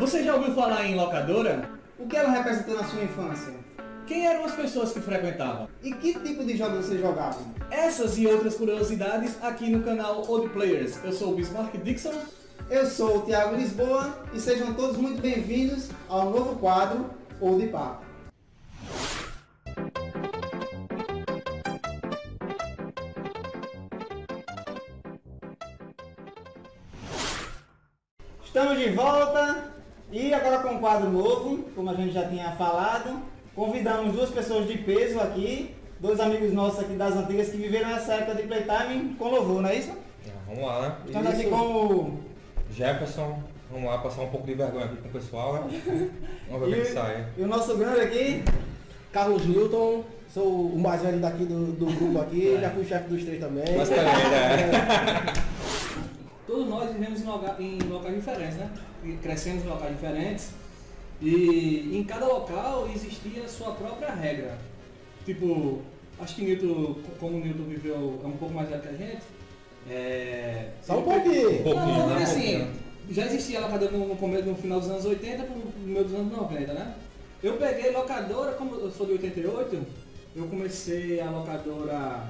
Você já ouviu falar em locadora? O que ela representou na sua infância? Quem eram as pessoas que frequentavam? E que tipo de jogos você jogava? Essas e outras curiosidades aqui no canal Old Players. Eu sou o Bismarck Dixon. Eu sou o Thiago Lisboa e sejam todos muito bem-vindos ao novo quadro Old Papo. Estamos de volta e agora com um quadro novo, como a gente já tinha falado. Convidamos duas pessoas de peso aqui, dois amigos nossos aqui das antigas que viveram essa época de playtime com louvor, não é isso? Ah, Vamos lá, né? Estamos aqui com o Jefferson, vamos lá passar um pouco de vergonha aqui com o pessoal, né? Vamos ver o que que sai. e o nosso grande aqui, Carlos Newton, sou o mais velho daqui do, do grupo aqui, já fui chefe dos três também. Basicamente, é. Todos nós vivemos em, em locais diferentes, né? Crescemos em locais diferentes. E em cada local existia a sua própria regra. Tipo, acho que Newton, como o Newton viveu é um pouco mais velho que a gente. É... Só um pouquinho. Um pouquinho, não, né? assim, já existia locadora no, no começo, no final dos anos 80 pro meio dos anos 90, né? Eu peguei locadora, como eu sou de 88, eu comecei a locadora.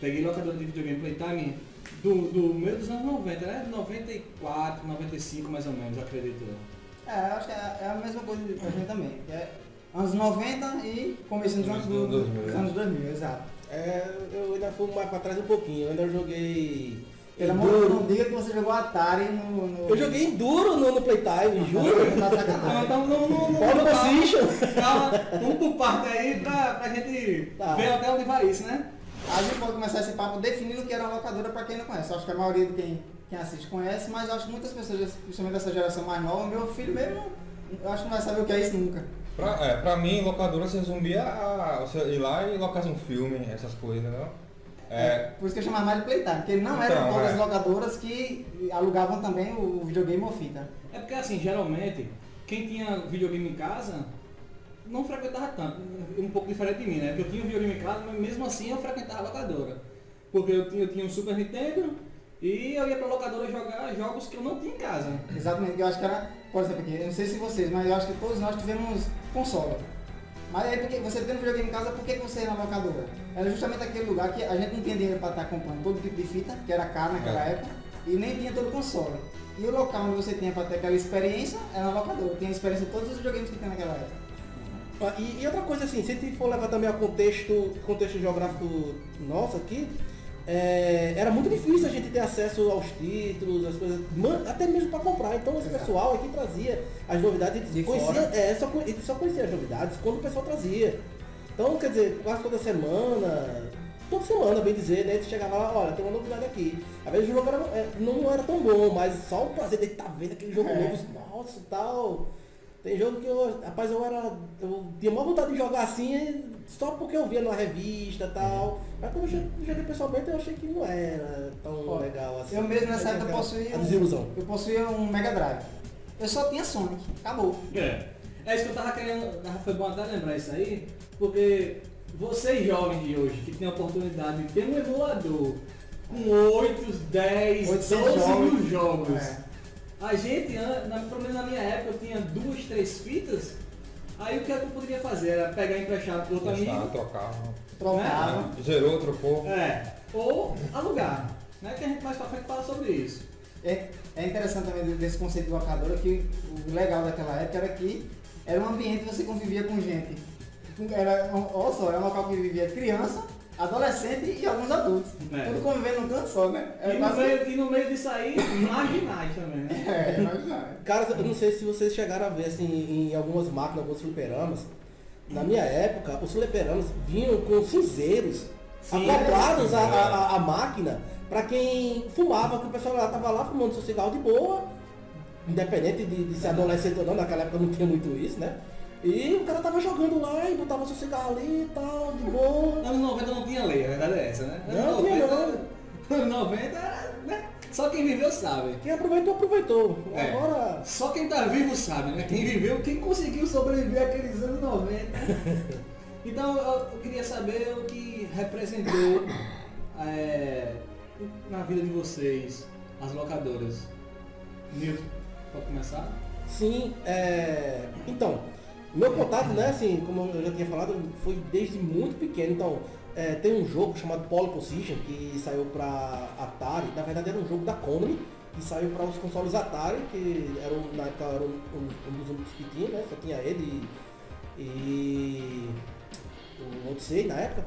Peguei locadora de videogame Playtime do, do meio dos anos 90, né? 94, 95 mais ou menos, acredito. eu. É, acho que é é a mesma coisa pra gente também. que é anos 90 e começo dos anos, do- 2000, dos né? anos 2000, exato. É, eu ainda fui mais pra trás um pouquinho, eu ainda joguei. Pelo amor de Deus, Enduro. não diga que você jogou Atari no... no... Eu joguei Enduro no, no Playtime, juro. Tá sacanagem. então não, não, não, Pole não, calma, vamos por parte aí pra, pra gente Tá. ver até onde vai isso, né? A gente pode começar esse papo definindo o que era uma locadora pra quem não conhece. Eu acho que a maioria de quem, quem assiste conhece, mas eu acho que muitas pessoas, principalmente dessa geração mais nova, meu filho mesmo, eu acho que não vai saber o que é isso nunca. Pra, é, pra mim, locadora se resumia a você ir lá e locar um filme, essas coisas, né? É, Por isso que eu chamava mais de Playtime, porque não eram Então, todas é. as locadoras que alugavam também o videogame ou fita. É porque assim, geralmente, quem tinha videogame em casa não frequentava tanto, um pouco diferente de mim, né? Porque eu tinha um videogame em casa, mas mesmo assim eu frequentava a locadora. Porque eu tinha, eu tinha um Super Nintendo e eu ia pra locadora jogar jogos que eu não tinha em casa. Exatamente, eu acho que era, por exemplo, aqui, eu não sei se vocês, mas eu acho que todos nós tivemos console. Mas aí porque você tendo videogame em casa, por que você ia na locadora? Era justamente aquele lugar que a gente não tinha dinheiro para estar comprando todo tipo de fita, que era caro naquela É. época, e nem tinha todo console. E o local onde você tinha para ter aquela experiência era na locadora. Tinha a experiência de todos os videogames que tinha naquela época. Ah, E, e outra coisa assim, se a gente for levar também ao contexto, contexto geográfico nosso aqui, é, era muito difícil a gente ter acesso aos títulos, as coisas, até mesmo para comprar. Então esse Exato. pessoal aqui trazia as novidades, De conhecia, é, só, só conhecia as novidades quando o pessoal trazia. Então, quer dizer, quase toda semana, toda semana, bem dizer, né? A gente chegava lá, olha, tem uma novidade aqui. Às vezes o jogo era- é, não era tão bom, mas só o prazer de estar vendo aquele jogo É. novo, nossa, tal. Tem jogo que eu, rapaz, eu era. Eu tinha maior vontade de jogar assim, só porque eu via na revista e tal. Mas quando eu joguei- pessoalmente, eu achei que não era tão Ó, legal assim. Eu mesmo nessa época aquela- possuía A um, desilusão. eu possuía um Mega Drive. Eu só tinha Sonic, acabou. É. É isso que eu tava querendo, foi bom até lembrar isso aí, porque vocês jovens de hoje que têm a oportunidade de ter um emulador com 8, 10, 800 12 mil jogos. jogos. É. A gente, na, pelo menos na minha época, eu tinha duas, três fitas, aí o que é que eu poderia fazer? Era pegar emprestado pro outro gostava, amigo, trocava. Trocava. Zerou, trocou. é, ou alugar, né? Que a gente mais pra frente fala sobre isso. É, é interessante também desse conceito de locadora que o legal daquela época era que era um ambiente que você convivia com gente. Era, olha só, era um local que vivia criança, adolescente e alguns adultos. É. Tudo convivendo num canto só, né? E no, meio, e no meio disso aí, marginais também, né? É, não. Cara, eu não sei se vocês chegaram a ver assim em algumas máquinas, alguns fliperamas. Na minha época, os fliperamas vinham com cinzeiros Sim, acoplados é. à, à- à máquina para quem fumava, que o pessoal lá tava lá fumando seu cigarro de boa, independente de, de ser adolescente ou não, naquela época não tinha muito isso, né? E o cara tava jogando lá e botava seu cigarro ali e tal, de boa. Anos 90 não tinha lei, a verdade é essa, né? Anos Não tinha 90, Anos 90 era, né? Só quem viveu sabe. Quem aproveitou, aproveitou. É. Agora. Só quem tá vivo sabe, né? Quem viveu, quem conseguiu sobreviver àqueles anos 90. Então eu, eu queria saber o que representou é, na vida de vocês, as locadoras. Nilton, pode começar? Sim, é... então, meu contato, né, assim, como eu já tinha falado, foi desde muito pequeno. Então, é, tem um jogo chamado Pole Position que saiu para Atari. Na verdade, era um jogo da Konami e saiu para os consoles Atari, que era, um- na época era um, um- um dos únicos que tinha, né? Só tinha ele e, e o Odyssey na época.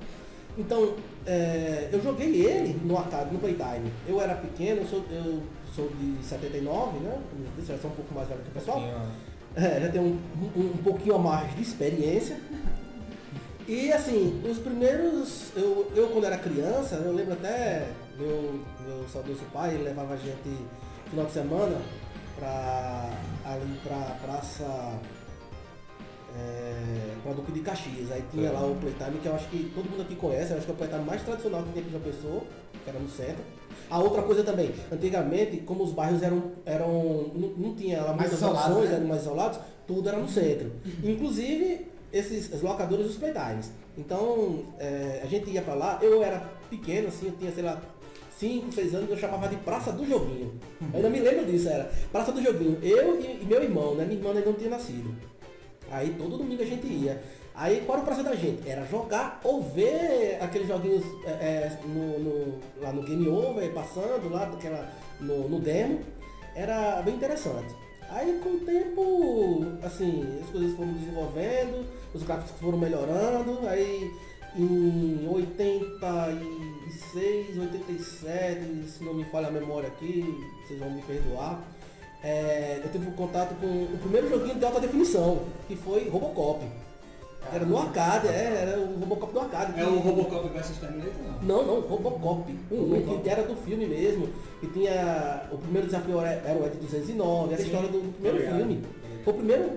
Então, é, eu joguei ele no arcade, no Playtime. Eu era pequeno, eu sou, eu sou de 79, né? Como eu sou um pouco mais velho que o pessoal. Tinha- É, já tem um, um, um pouquinho a mais de experiência. E assim, os primeiros. Eu, eu quando era criança, eu lembro até meu, meu saudoso pai, ele levava a gente final de semana pra ali pra praça. É, pra Duque de Caxias. Aí tinha lá o Playtime que eu acho que todo mundo aqui conhece, eu acho que é o Playtime mais tradicional que tem aqui em João Pessoa, que era no centro. A outra coisa também, antigamente, como os bairros eram. eram não, não tinha lá muitas isolados, opções, né? eram mais isolados, tudo era no centro. Inclusive esses as locadoras dos playtimes. Então é, a gente ia pra lá, eu era pequeno, assim, eu tinha, sei lá, 5, 6 anos, eu chamava de Praça do Joguinho. Eu ainda me lembro disso, era Praça do Joguinho. Eu e, e meu irmão, né? Minha irmã ainda não tinha nascido. Aí todo domingo a gente ia. Aí qual era o prazer da gente? Era jogar ou ver aqueles joguinhos é, é, no, no- lá no Game Over, passando lá daquela, no, no demo. Era bem interessante. Aí com o tempo, assim, as coisas foram desenvolvendo, os gráficos foram melhorando, aí em 86, 87, se não me falha a memória aqui, vocês vão me perdoar, é, eu tive um contato com o primeiro joguinho de alta definição, que foi Robocop. Era no arcade, é, era o Robocop do arcade. É o Robocop vs Terminator, não? não, não, Robocop. Um, Robocop. que era do filme mesmo. Que tinha. O primeiro desafio era, era o Ed 209, era a Sim, história do primeiro obrigado. filme. Foi o primeiro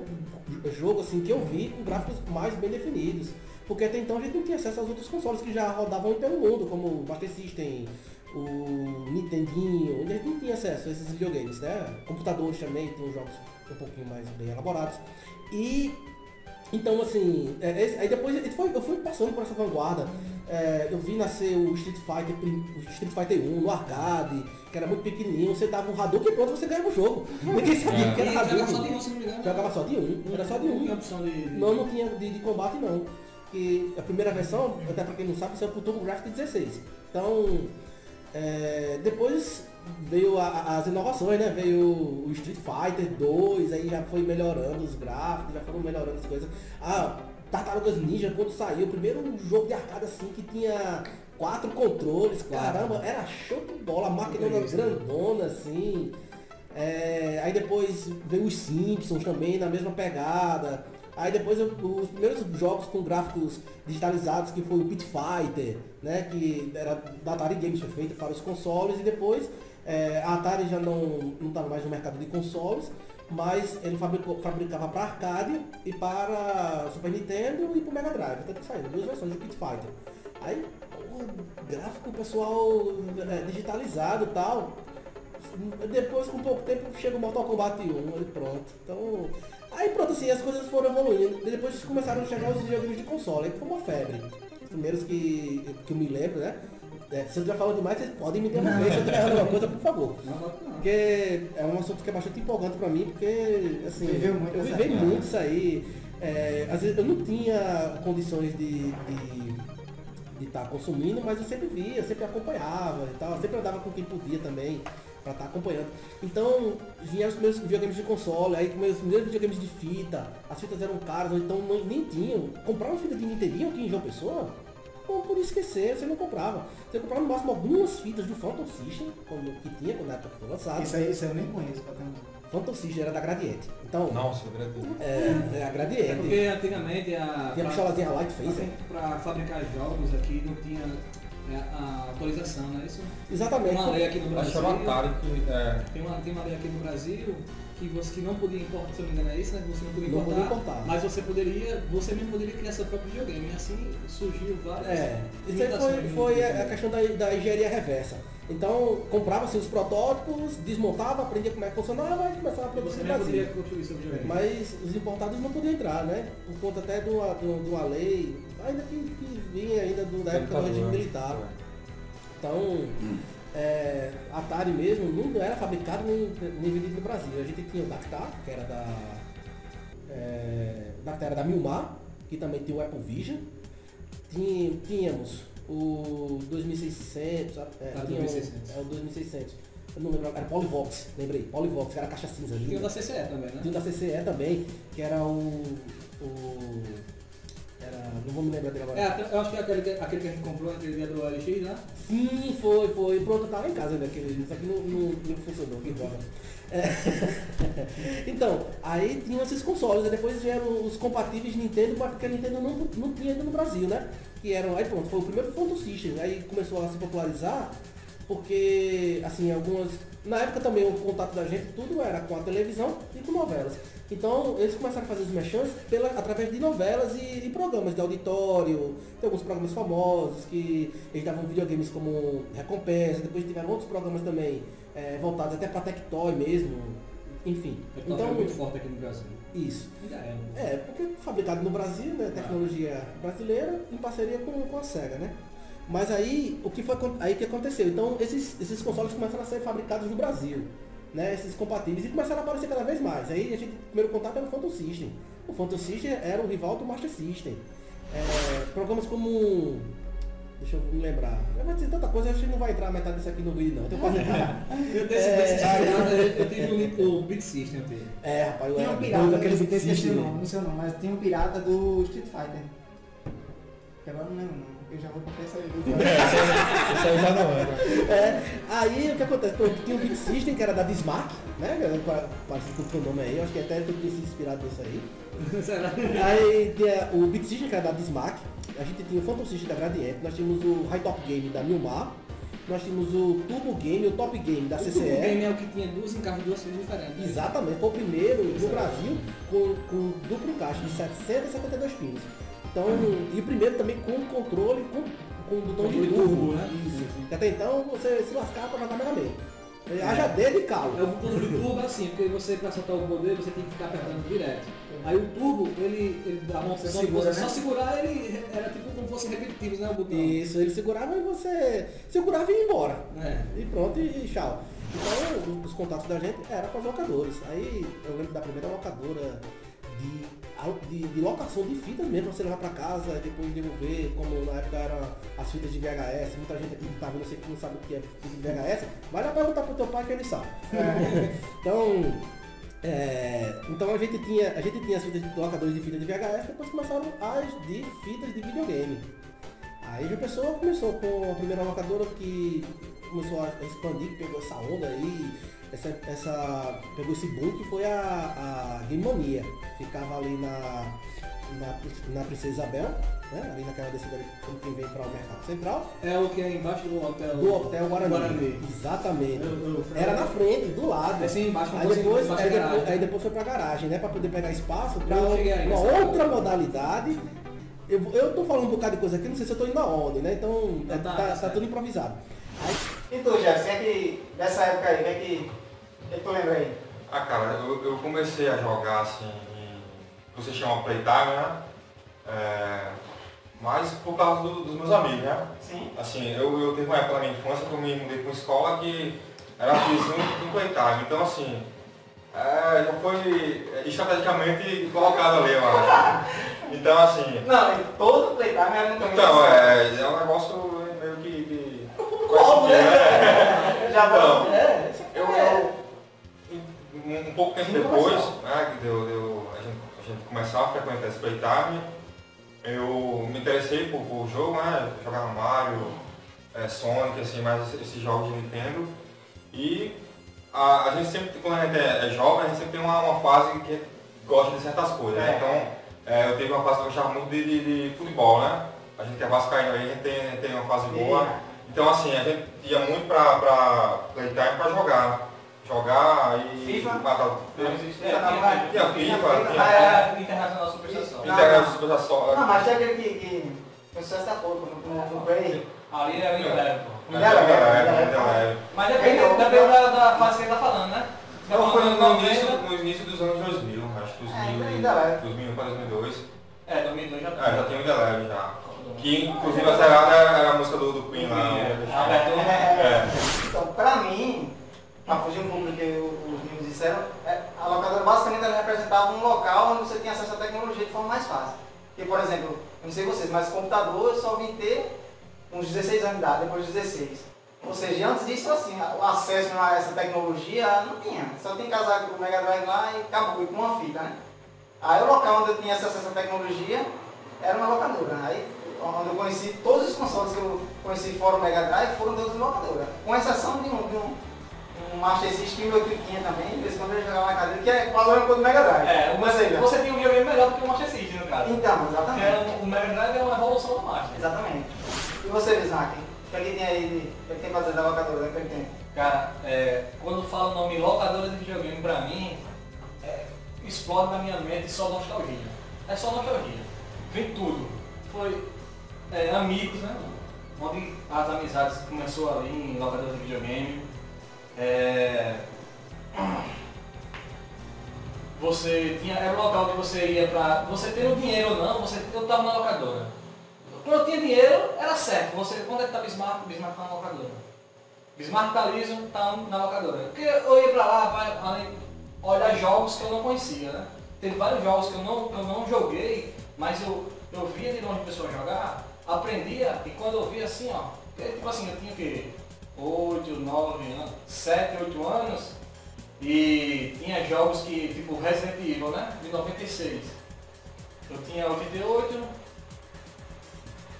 jogo assim que eu vi com gráficos mais bem definidos. Porque até então a gente não tinha acesso aos outros consoles que já rodavam pelo mundo, como o Master System, o Nintendinho, a gente não tinha acesso a esses videogames, né? Computadores também, tem jogos um pouquinho mais bem elaborados. E então, assim, é, esse- aí depois ele foi- eu fui passando por essa vanguarda. É, eu vi nascer o Street Fighter, o Street Fighter 1 no arcade, que era muito pequenininho, você dava um Hadouken e pronto, você ganhava o jogo. Ninguém sabia É. que era E jogava só de Hadouken. um, se não me engano. Jogava só de um, era só de Não tinha um. opção de... Não, não tinha de, de combate não. E a primeira versão, até pra quem não sabe, saiu pro TurboGrafx 16. Então, é, depois veio a- as inovações, né? Veio o Street Fighter 2, aí já foi melhorando os gráficos, já foram melhorando as coisas. Ah, Tartarugas Ninja, quando saiu, o primeiro jogo de arcade assim que tinha quatro controles, caramba, era show de bola, a máquina né? grandona assim. É, aí depois veio os Simpsons também na mesma pegada. Aí depois os primeiros jogos com gráficos digitalizados, que foi o Pit Fighter, né? Que era da Atari Games, foi feito para os consoles e depois é, a Atari já não estava mais no mercado de consoles, mas ele fabricou- fabricava para arcade e para Super Nintendo e para o Mega Drive. Então saíram duas versões do Pit Fighter. Aí, pô, gráfico pessoal é, digitalizado e tal. Depois, com pouco tempo, chega o Mortal Kombat 1, ele pronto. Então, aí pronto, assim, as coisas foram evoluindo. Depois começaram a chegar os videogames de console, aí foi uma febre. Os primeiros que, que eu me lembro, né? É, se eu já falando demais, vocês podem me interromper se eu estiver errando alguma coisa, por favor. Não, não, não. Porque é um assunto que é bastante empolgante pra mim, porque assim, Viveu muito eu vivi muito isso aí. É, às vezes eu não tinha condições de de estar consumindo, mas eu sempre via, sempre acompanhava e tal, sempre andava com quem podia também pra estar acompanhando. Então vieram os primeiros videogames de console, aí os primeiros videogames de fita, as fitas eram caras, ou então não- nem tinham. Comprar uma fita de Nintendinho aqui em João Pessoa, não podia esquecer, você não comprava. Você comprava no máximo algumas fitas do Phantom System, como que tinha quando na época que foi lançado. Isso aí, isso aí eu nem conheço, pra ter. Phantom System era da Gradiente. Então, Nossa, gratuito. é, é a É Gradiente. porque antigamente a... Tinha a Light Phaser. Para fabricar jogos aqui não tinha é, a autorização, não é isso? Exatamente. Tem uma lei aqui no Brasil. que. É, Tem uma, tem uma lei aqui no Brasil que você que não podia importar, se eu não me engano é isso, né? Você não podia Não importar, podia importar. mas você poderia, você mesmo poderia criar seu próprio videogame. E assim surgiu várias. É, isso aí foi, foi a, questão da, da engenharia reversa. Então, comprava-se os protótipos, desmontava, aprendia como é que funcionava e começava a produzir Brasil. Mas os importados não podiam entrar, né? Por conta até de uma- de uma lei, ainda que, que vinha ainda do- da época do regime militar. Então, é, Atari mesmo não era fabricado nem, nem vendido no Brasil. A gente tinha o Dactar, que era da. É, Dactar era da Milmar, que também tinha o Apple Vision. Tinha- tínhamos o 2600, é, Ah, tinha o- 2600. é o 2600. Eu não lembro, era Polyvox, lembrei, Polyvox, que era a caixa cinza. Tinha o da CCE também, né? Tinha o da CCE também, que era o. o era, não vou me lembrar dele agora. É, eu acho que é aquele, que- aquele que a gente comprou naquele dia do LX, né? Sim, foi, foi. Pronto, eu tava em casa ainda, aquele, isso aqui não, não, não funcionou, que droga. É. Então, aí tinham esses consoles, aí depois vieram os compatíveis Nintendo, porque a Nintendo não, não tinha ainda no Brasil, né? Que eram, aí pronto, foi o primeiro Phantom System, aí começou a se popularizar, porque, assim, algumas... Na época também o contato da gente tudo era com a televisão e com novelas. Então eles começaram a fazer os merchants pela, através de novelas e, e programas de auditório. Tem alguns programas famosos que eles davam videogames como recompensa, depois tiveram outros programas também eh, voltados até para Tectoy mesmo. Enfim. Então, Então, é muito forte aqui no Brasil. isso. É. né? É, porque fabricado no Brasil, né? Tecnologia brasileira, em parceria com, com a SEGA, né? Mas aí, o que foi aí que aconteceu? Então, esses, esses consoles começaram a ser fabricados no Brasil, né? Esses compatíveis, e começaram a aparecer cada vez mais. Aí, a gente, o primeiro contato era o Phantom System. O Phantom System era o rival do Master System. É, programas como... Deixa eu me lembrar. Eu vou dizer tanta coisa, acho que não vai entrar metade disso aqui no vídeo, não. Eu tenho quase. Eu É. eu, tive o, link- o Beat System, eu tive. É, rapaz, eu era um pirata, esqueci o System. não sei o nome, mas tinha um pirata do Street Fighter. Que agora eu não lembro não. Eu já vou pra essa aí. Isso aí já não entra. É, aí o que acontece? Pô, tinha o Beat System, que era da Bismarck, né? que era pa- Parecido com o nome aí, eu acho que até eu tinha sido inspirado nisso aí. Será? Aí tinha o Beat System, que era da Bismarck, a gente tinha o Phantom System da Gradiente, nós tínhamos o High Top Game da Milmar, nós tínhamos o Turbo Game, o Top Game da O Turbo CCE. Game é o que tinha duas encarres, duas filas diferentes. né? Exatamente, foi o primeiro no Brasil com, com duplo caixa de 772 pinos. Então, e o primeiro também com controle com, com o botão de turbo. turbo, né? Isso. Até então você se lascava para jogar Mega Man. Haja dedo e É calo. o controle turbo é assim, porque você para soltar o poder você tem que ficar apertando direto. Aí o turbo, ele, ele dava uma opção Segura, você né? só segurar, ele era tipo como se fosse repetitivos, né? O botão. Isso, ele segurava e você segurava e ia embora. É. E pronto, e, tchau. Então, os contatos da gente eram com os locadores. Aí eu lembro da primeira locadora de, de, de locação de fitas mesmo pra você levar pra casa e depois devolver, como na época eram as fitas de VHS. Muita gente aqui que tá vendo, sei que não sabe o que é fita de VHS, vai lá perguntar pro teu pai que ele sabe. então, é, então a gente tinha, a gente tinha as fitas de locadores de fita de VHS, depois começaram as de fitas de videogame. Aí a pessoa começou com a primeira locadora que começou a expandir, que pegou essa onda aí, essa, essa, pegou esse boom que foi a, a Game Mania. Ficava ali na, na, na Princesa Isabel, né? ali naquela descida ali, como quem vem para o Mercado Central, É o que é embaixo do hotel. do Hotel Guarani. Guarani. Exatamente. Eu- eu- Era na frente, do lado. É assim embaixo, Aí depois, embaixo aí, depois, aí depois foi pra garagem, né? Pra poder pegar espaço aí uma outra modalidade. Eu, eu tô falando um bocado de coisa aqui, não sei se eu tô indo aonde, né? Então Tá, é, tá, tá, tá tá tudo improvisado. Aí, E tu, Jefferson, é que dessa época aí, o que é que, o que, que tu lembra aí? Ah, cara, eu, eu comecei a jogar assim, em, você chama Playtime, né? É, mas por causa do- dos meus amigos, né? Sim. Assim, eu, eu tive uma época na minha infância que eu me mudei para uma escola que era vizinho do Playtime. Então, assim, é, já foi estrategicamente colocado ali, eu acho. Então, assim, Não, todo playtime era no então, é, é um negócio Como, né? né? Já Então. É, Eu, é. eu um, um pouco tempo depois, começou. né, que deu, deu, a, gente, a gente começar a frequentar esse playtime, eu me interessei por, por jogo, né? Jogava Mario, é, Sonic, assim, mais esses- jogos de Nintendo. E a, a gente sempre, quando a gente é, é jovem, a gente sempre tem uma, uma fase que gosta de certas coisas, né? É. Então, é, eu tive uma fase que eu gostava muito de, de, de futebol, né? A gente que é vascaíno, aí a gente tem, tem uma fase boa. Então assim, a gente ia muito pra, pra Playtime pra jogar. Jogar e. FIFA? matar. Não, Tinha não, tinha FIFA, não, tinha. é, Internacional Superstação. Internet de Super só. Não, mas tem aquele que, que foi sucesso da porra no, Play. Ali era o ainda leve. Mas depende, depende da, da fase que ele tá falando, né? Tá Não, foi falando no, início, 90, no início dos anos 2000, acho que É, 2000, ainda leve. 2001 para 2002. É, 2002 já É, já tinha o Indeleve já. Que inclusive a zerada era a música do, do Queen lá. A abertura. É. Então, pra mim, pra fugir um pouco do que os meninos disseram, é, a locadora basicamente ela representava um local onde você tinha acesso à tecnologia de forma mais fácil. Porque, por exemplo, eu não sei vocês, mas computador eu só vim ter uns 16 anos de idade, depois de 16. Ou seja, antes disso, assim, o acesso a essa tecnologia não tinha. Só que casar com o Mega Drive lá e acabou, e com uma fita, né? Aí o local onde eu tinha acesso a essa tecnologia era uma locadora. Aí onde eu conheci todos os consoles que eu conheci fora o Mega Drive foram em locadora. Com exceção de um, de um, um Master System que eu tinha também, de vez em quando eu jogava na cadeira, que é quase a mesma coisa do Mega Drive. É, seja, você tinha um videogame melhor do que o Master System, no caso. Então, Que exatamente. um- o Mega Drive é uma evolução do Master. Exatamente. E você, Bismarck? O que é que tem aí, de- o que é que tem pra dizer da locadora daquele tempo? Cara, é, quando falo o nome locadora de videogame pra mim, é, explode na minha mente só nostalgia. É só nostalgia. Vem tudo. Foi é, amigos, né? Onde as amizades começou ali em locadora de videogame. É, você tinha, era um local que você ia pra. Você tendo dinheiro ou não, você, eu tava na locadora. Quando eu tinha dinheiro, era certo. Você, quando é que tá Bismarck? Bismarck tá na locadora. Bismarck tá liso, tá na locadora. Porque eu ia pra lá pra, olhar jogos que eu não conhecia, né? Teve vários jogos que eu não, eu não joguei, mas eu, eu via de longe pessoas jogar, aprendia, e quando eu via assim, ó, porque, tipo assim, eu tinha o quê? 8, 9 anos, 7, 8 anos, e tinha jogos que, tipo Resident Evil, né? De 96. Eu tinha 88,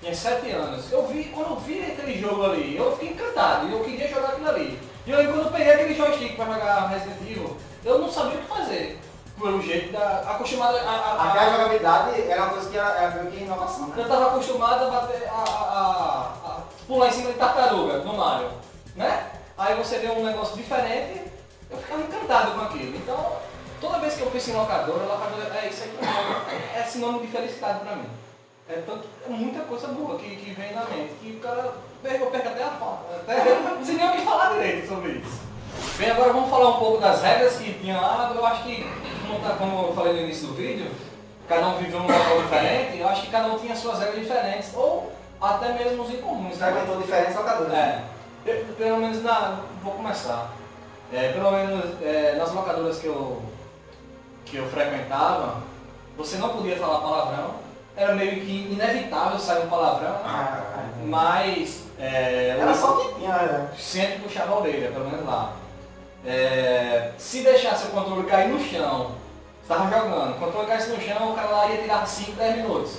tinha 7 anos. Eu vi, quando eu vi aquele jogo ali, eu fiquei encantado e eu queria jogar aquilo ali. E lembro quando eu peguei aquele joystick para jogar Resident Evil, eu não sabia o que fazer. Pelo jeito da. acostumado a. a- a- Aquela jogabilidade era uma coisa que era, era meio que inovação, né? eu tava acostumado a bater a, a- a- a pular em cima de tartaruga no Mario, né? Aí você vê um negócio diferente, eu ficava encantado com aquilo. Então, toda vez que eu penso em locadora, locadora é isso é, sinônimo de felicidade pra mim. É, tanto, é muita coisa boa que, que vem na mente, que o cara perco até a fala, até não sei nem o que falar direito sobre isso. Bem, agora vamos falar um pouco das regras que tinha lá. Eu acho que, como, como eu falei no início do vídeo, cada um viveu num local diferente, eu acho que cada um tinha suas regras diferentes, ou até mesmo os incomuns. né? Frequentou diferentes locadoras. É, eu- pelo menos na. Vou começar. É, pelo menos é, nas locadoras que eu, que eu frequentava, você não podia falar palavrão, era meio que inevitável sair um palavrão, né? Ah, mas é, Era só o que tinha, né? sempre puxava a orelha, pelo menos lá. É, se deixasse o controle cair no chão, estava jogando, o controle caísse no chão, o cara lá ia tirar 5, 10 minutos.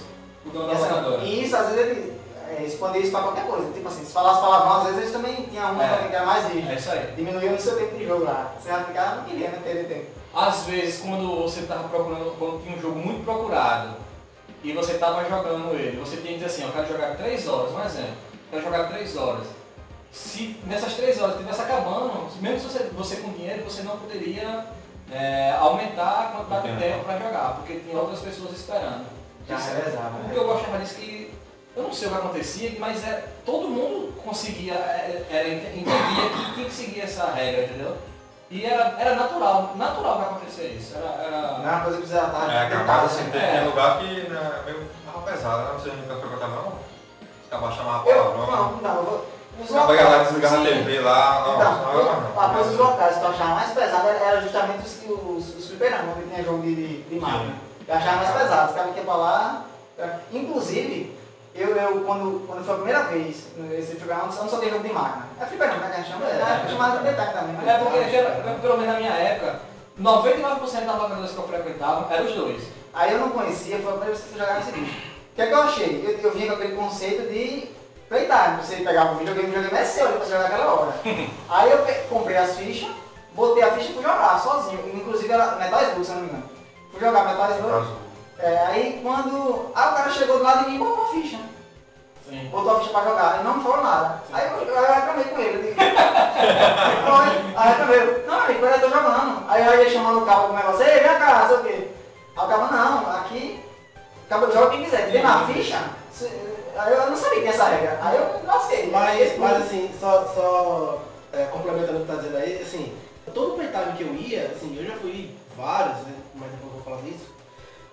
O dono da locadora. e isso, às vezes, ele é, expandia isso pra qualquer coisa. Tipo assim, se falasse palavrão, às vezes eles também tinham uma É. que era mais rígida. É isso aí. Diminuía no seu tempo de jogo lá. Você já ficava, não queria, né? Perder tempo. Às vezes, quando você estava procurando, quando tinha um jogo muito procurado e você estava jogando ele, você tinha que dizer assim, eu quero jogar 3 horas, um exemplo, eu quero jogar 3 horas. Se nessas 3 horas estivesse acabando, mesmo se você, você com dinheiro, você não poderia é, aumentar a quantidade de tempo para jogar, porque tinha outras pessoas esperando. Já Isso- revezava, O né? que eu gostava disso que eu não sei o que acontecia, mas é, todo mundo conseguia, é, era, entendia que tinha que seguir essa regra, entendeu? E era, era natural, natural que acontecia isso. Era, Não era, era uma coisa que precisava estar. É, capaz assim, tem, É. lugar que né, é meio tava pesado, né? Você nunca frequentar não? Acabar chamando Eu, palavrão. não, não, eu vou. Os Acaba galera desligar a. TV lá, não, Então, não, após os locais que eu achava mais pesado era era justamente os, os, os fliperamas, onde tinha jogo de, de, de máquina. Eu achava mais pesado, os caras que iam pra lá. é, Inclusive, eu, eu quando, quando foi a primeira vez nesse fliperama, eu não só tenho jogo de máquina. É fliperama, né? Que a gente chama, é, chamava de detalhe também. né? é porque, pelo menos na minha época, 99% das locadoras que eu frequentava eram os dois. Aí eu não conhecia, foi a primeira vez que eu jogar nesse bicho. O que é que eu achei? Eu, eu vinha com aquele conceito de playtime, você pegava o videogame, o videogame é seu ali pra você jogar aquela hora. Aí eu comprei as fichas, botei a ficha e fui jogar sozinho. Inclusive era Metal Slug, se eu não me engano. Fui jogar Metal Slug. É, aí quando. Aí o cara chegou do lado de mim e botou a ficha. Sim. Botou a ficha pra jogar e não me falou nada. Aí eu, eu reclamei com ele. eu Foi. Aí eu reclamei, não, amigo, eu tô jogando. Aí eu ia chamando o cabo com o negócio, ei, vem cá, sei o quê. Aí o cabo, não, aqui, o cabo joga quem quiser. Tem na ficha? Cê- Aí eu não sabia que tinha essa regra. Aí eu lasquei. Mas, mas assim, só, só é, complementando o que tá dizendo aí, assim, todo playtime que eu ia, assim, eu já fui vários, né, mas depois eu vou falar disso.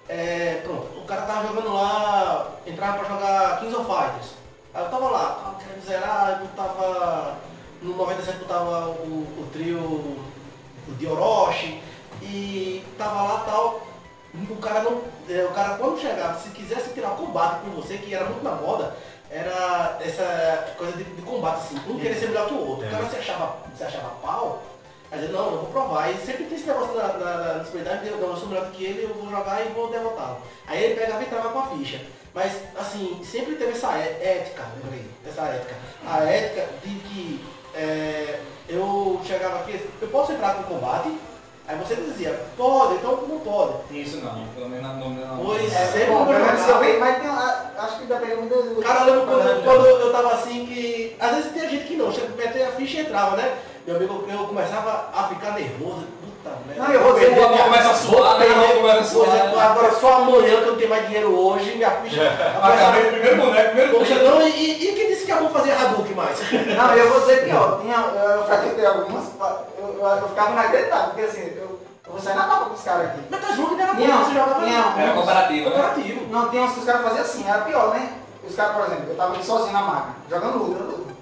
É, pronto, o cara tava jogando lá, entrava pra jogar Kings of Fighters. Aí eu tava lá, tava querendo zerar, eu tava. No 97 eu tava o, o trio o de Orochi e tava lá tal. O cara não. é, O cara quando chegava, se quisesse tirar combate com você, que era muito na moda, era essa coisa de, de combate assim, um querer ser melhor que o outro. O cara se achava, se achava pau, aí dizia, não, eu vou provar. E sempre tem esse negócio na, na, na disciplidade de não, eu sou melhor do que ele, eu vou jogar e vou derrotá-lo. Aí ele pegava e entrava com a ficha. Mas assim, sempre teve essa é- ética, lembrei, essa ética. A ética de que é, eu chegava aqui, eu posso entrar com combate? Aí você dizia, pode, então não pode. Isso não, pelo menos não. não Pois É, sempre bom, vi, mas tem, a- acho que depende muito do... Cara, eu lembro quando, quando eu tava assim que. Às vezes tem gente que não, chega, meter a ficha e entrava, né? Meu amigo, eu começava a ficar nervoso. Puta merda. Não, eu vou perder minha- começa a suar, vou perder, a mão começa a suar. exemplo, Agora só amanhã que eu não tenho mais dinheiro hoje, minha ficha. Acabei o primeiro boneco, primeiro boneco. não, e, e quem disse que a mão fazia Hadouken mais? Não, eu vou dizer pior. Tinha, eu, eu frequentei algumas, eu, eu, eu ficava inacreditável, porque assim, eu, eu vou sair na tapa com os caras aqui. Metal Slug não era bom, você jogava não. Era comparativo, né? Comparativo. Não, tem uns que os caras faziam assim, era pior, né? Os caras, por exemplo, eu tava aqui sozinho na máquina, jogando luta, luta.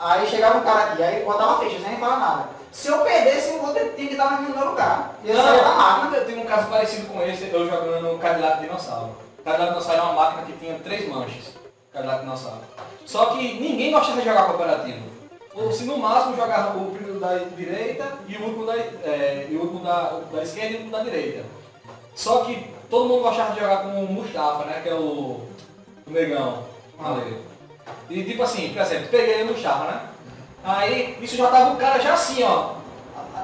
Aí chegava um cara aqui, aí botava ficha, sem falar nada. Se eu perdesse, o outro tinha que estar no meu lugar. E eu saía da máquina. Não, eu tive um caso parecido com esse, eu jogando Cadillac Dinossauro. Cadillac Dinossauro é uma máquina que tinha três manches. Cadillac Dinossauro. Só que ninguém gostava de jogar cooperativo. Ou se no máximo jogava o primeiro da direita e o último da, é, e o último da, da esquerda e o último da direita. Só que todo mundo gostava de jogar com o Mustafa, né? Que é o, o negão. Valeu. E tipo assim, por exemplo, peguei o Mustafa, né? Aí isso já tava o cara já assim, ó,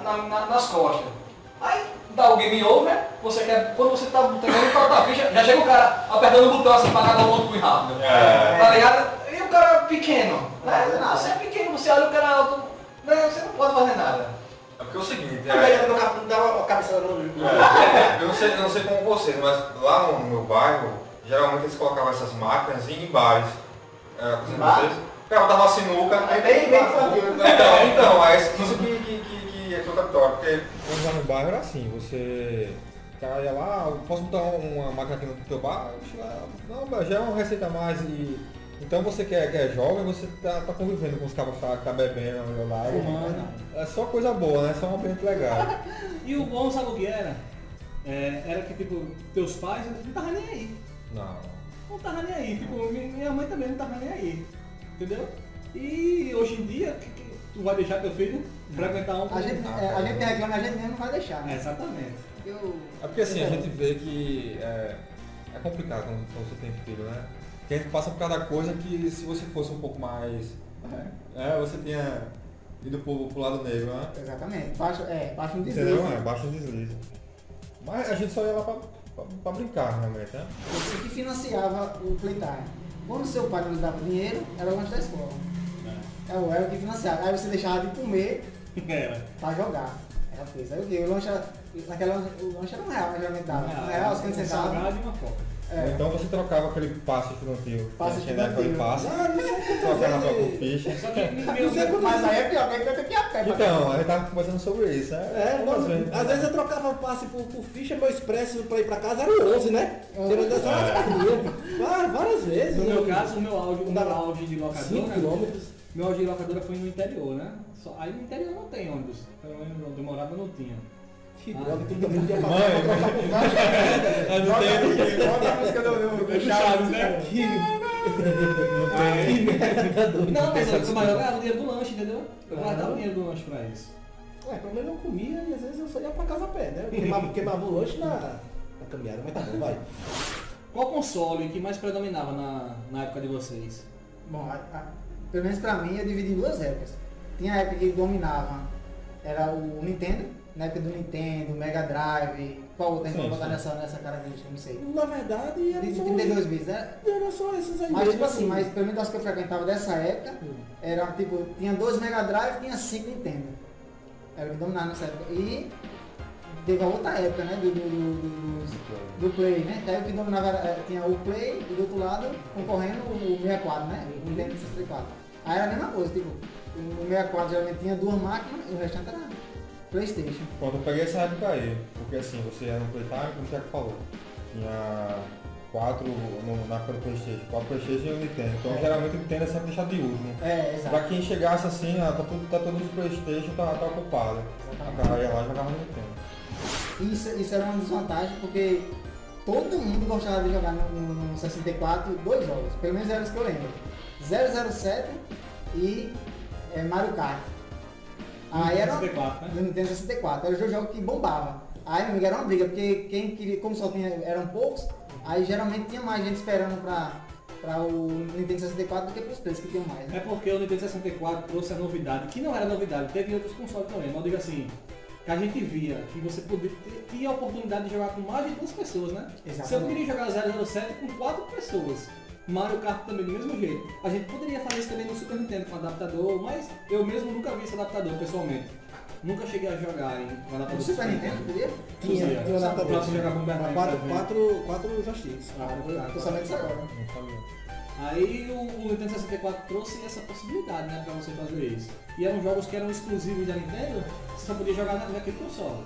na- na- nas costas. Aí dá o game over, você quer, quando você tá tentando cortar a ficha, já chega o cara apertando o botão assim pra cada um outro muito rápido. É. Tá ligado? E o cara pequeno, Não faz né? nada. Você é pequeno, você olha o cara alto, né? você não pode fazer nada. É porque é o seguinte, A é, não não uma cabeçada no no- É, eu não sei, eu não sei como vocês, mas lá no meu bairro, geralmente eles colocavam essas máquinas em bares. É, Bar? vocês, o cara dava sinuca. É bem, bem infantil. Então, então, é isso que, que, que, que é contraditório, porque quando lá no bairro era assim, você. O cara ia lá, "Ah, posso botar uma máquina aqui no teu bar? Lá, Não, mas já é uma receita a mais e. Então você quer, quer jovem, você tá, tá convivendo com os cabos que tá, tá bebendo lá. e- Fumando. É só coisa boa, né? Só um ambiente legal. E o bom, sabe o que era? É, era que, tipo, teus pais não estavam nem aí. Não. Não tava nem aí. Tipo, mi- minha mãe também não tava nem aí. Entendeu? E hoje em dia, que- que tu vai deixar teu filho frequentar um... A gente, é, a gente reclama, a gente mesmo não vai deixar, É, né? exatamente. Eu, É porque assim, a gente vê que é, é complicado quando você tem filho, né? Porque a gente passa por cada coisa que se você fosse um pouco mais. É, você tinha ido pro, pro lado negro, né? exatamente. Baixa, é, baixa um deslize. Entendeu? É, baixa um deslize. Mas a gente só ia lá pra, pra, pra brincar realmente, né? Você que financiava o playtime. Quando seu pai não lhe dava dinheiro, era o lanche da escola. É o era o que financiava. Aí você deixava de comer Era. pra jogar. Era feio. Aí o quê? O lanche era. Naquela, o lanche era um real, né? Geralmente dava. Um real, 50 um centavos. salgado e uma coca. É. Então você trocava aquele passe estudantil. Passe Tinha estudantil. passe, Ah, não sei o que eu tô trocava aí. com ficha. Só que Não meu, sei, mas aí é pior, porque eu tenho que ir a pé. pra- Então, a gente tava conversando sobre isso, né? É, Às às vezes- vezes, às vezes eu trocava passe por, por ficha, meu expresso pra ir pra casa era o 11, né? Tirando essa é. várias, várias vezes. no né? meu caso, o meu auge, o meu auge de 5 locadora, quilômetros. meu auge de locadora foi no interior, né? Só- aí no interior não tem ônibus. Pelo menos onde eu morava não tinha. Que Ah. droga, mundo ia Mãe, passar pra trocar por não tenho. Bota a música do, do, do Chaves, né? Não, mas eu, mas eu ganhava o dinheiro do lanche, entendeu? Eu guardava o dinheiro do lanche pra isso. Ué, pelo menos eu comia e às vezes eu só ia pra casa a pé, né? Eu queimava, queimava o lanche na, na caminhada, mas tá bom, vai. Qual console que mais predominava na, na época de vocês? Bom, a- a- pelo menos pra mim, eu dividi em duas épocas. Tinha a época que dominava, era o Nintendo, na época do Nintendo, Mega Drive, qual outra a gente vai botar nessa, nessa característica, não sei. Na verdade, era De só, 32 bits, né? era só esses aí Mas mesmo, tipo assim, mas pelo menos as que eu frequentava dessa época, era tipo, tinha dois Mega Drive, tinha cinco Nintendo. Era o que dominava nessa época. E teve a outra época, né? Do, do, do, do- do Play, né? Que aí o que dominava era, tinha o Play e do outro lado concorrendo o 64, né? O Nintendo 64. Aí era a mesma coisa, tipo, o 64 geralmente tinha duas máquinas e o restante era Playstation. Pronto, eu peguei essa época aí, porque assim, você era no Playtime, como o Thiago falou, tinha quatro no, na época do Playstation, quatro Playstation e o Nintendo. Então É. geralmente o Nintendo é sempre deixado de último. É, Pra exato. quem chegasse assim, ah, tá, tudo, tá todos os Playstation, tá, tá ocupado. Exatamente. A cara ia lá e jogava no Nintendo. Isso, isso era uma desvantagem porque todo mundo gostava de jogar no, no- no 64 dois jogos, pelo menos eram os que eu lembro. 007 e é, Mario Kart. Aí era 64, né? Nintendo 64, era o jogo que bombava. Aí meu amigo, era uma briga, porque quem queria, como só tinha, eram poucos, aí geralmente tinha mais gente esperando pra, pra o Nintendo 64 do que pros preços que tinham mais. É Né? porque o Nintendo 64 trouxe a novidade, que não era novidade, teve outros consoles também, mas eu digo assim, que a gente via que você podia ter, a oportunidade de jogar com mais de duas pessoas, né? Exatamente. Você eu queria jogar 007 com quatro pessoas. Mario Kart também do mesmo jeito. A gente poderia fazer isso também no Super Nintendo com adaptador, mas eu mesmo nunca vi esse adaptador pessoalmente. Nunca cheguei a jogar em um adaptador No Super Nintendo, podia? Tinha, tinha um adaptador. pra você jogar com o Bernardo, quatro, quatro, quatro joysticks. Ah, Eu tô sabendo disso agora. Não sabia. Aí o, o Nintendo 64 trouxe essa possibilidade, né, pra você fazer isso. E eram jogos que eram exclusivos da Nintendo, você só podia jogar na- naquele console.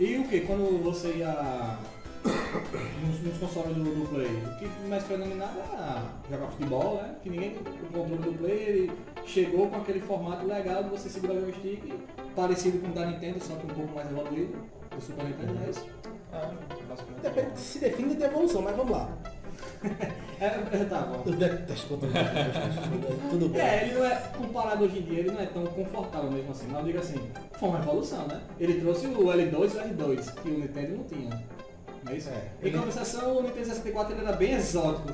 E o que? Quando você ia nos, nos consoles do, do Play, o que mais predominava era jogar futebol, né? Que ninguém, o controle do Play, ele chegou com aquele formato legal de você segurar o joystick, parecido com o da Nintendo, só que um pouco mais evoluído, do Super Nintendo, é isso? Ah, basicamente. Depende, se define de evolução, mas vamos lá. É, é, tá bom. Tudo bem. É, ele não é, comparado hoje em dia, ele não é tão confortável mesmo assim. Mas eu digo assim, foi uma evolução, né? Ele trouxe o L2 e o R2, que o Nintendo não tinha. É isso? É. Em compensação, o Nintendo 64 ele era bem exótico.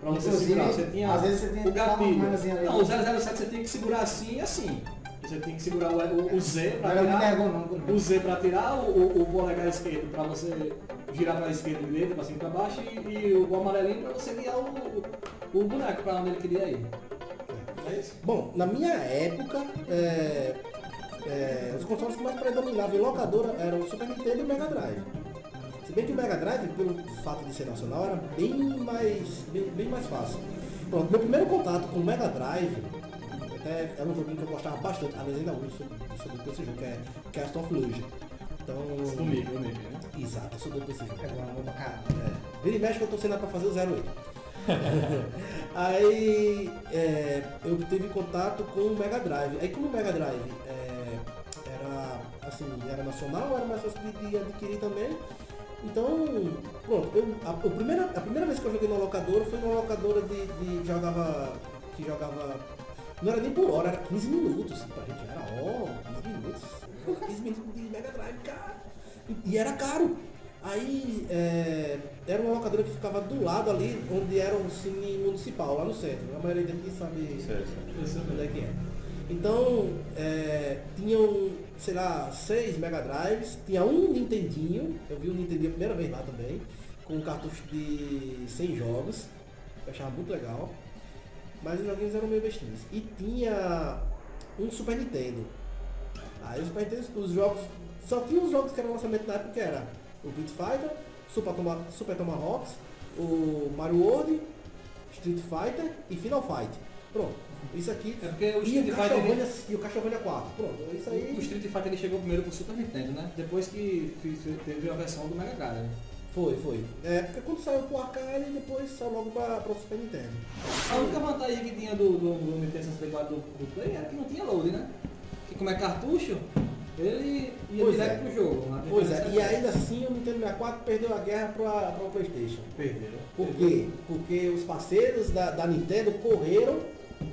Pra você segurar, você tinha às vezes você tinha o gatilho. ali. Não, o 007 você tinha que segurar assim e assim. Você tinha que segurar o, o- Z muito tirar. O Z pra tirar, o, o, o polegar esquerdo pra você girar pra esquerda e direita, pra cima e pra baixo, e, e o amarelinho pra você guiar o, o boneco pra onde ele queria ir. É isso? Bom, na minha época, é, é, os consoles que mais predominavam em locadora eram o Super Nintendo e o Mega Drive. Se bem que o Mega Drive, pelo fato de ser nacional, era bem mais, bem, bem mais fácil. Pronto, meu primeiro contato com o Mega Drive, até era um joguinho que eu gostava bastante, aliás ainda hoje por esse jogo, que é Cast of Luge. Então, Comigo, comigo, né? exato, eu sou doido por esse jogo. É bom, pra caramba. É, vira e mexe que eu tô sendo pra fazer o zero aí. Aí é, eu tive contato com o Mega Drive. Aí como o Mega Drive é, era assim, era nacional, era mais fácil de, de adquirir também. Então, pronto, eu, a, o primeira, a primeira vez que eu joguei na locadora foi numa locadora de, de jogava. que jogava. Não era nem por hora, era 15 minutos. Pra gente era, ó, 15 minutos. 15 minutos de Mega Drive, cara. E, e era caro. Aí é, era uma locadora que ficava do lado ali, onde era um cine municipal, lá no centro. A maioria daqui sabe Sei, sei. onde é que é. Então, é, tinham, sei lá, seis Mega Drives, tinha um Nintendinho, eu vi o Nintendinho a primeira vez lá também, com um cartucho de 100 jogos, eu achava muito legal, mas os joguinhos eram meio bestinhos. E tinha um Super Nintendo. Aí o Super Nintendo, os jogos, só tinha os jogos que eram lançamento na época, que era o Beat Fighter, Super, Toma, Super Tomahawks, o Mario World, Street Fighter e Final Fight. Pronto. Isso aqui. É porque o Street o Fighter, ele, e o Castlevania 4. Pronto, isso o aí Street Fighter ele chegou primeiro pro Super Nintendo, né? Depois que teve a versão do Mega Drive. foi, foi. É, porque quando saiu pro arcade, depois saiu logo pra, pro Super Nintendo. A única vantagem que tinha do, do, do Nintendo 64 do, do Play era que não tinha load, né? Que como é cartucho, ele ia Pois direto é. pro jogo. Pois é, e ainda assim o Nintendo 64 perdeu a guerra pra, pra o Playstation. Perdeu. Por quê? Porque os parceiros da, da Nintendo correram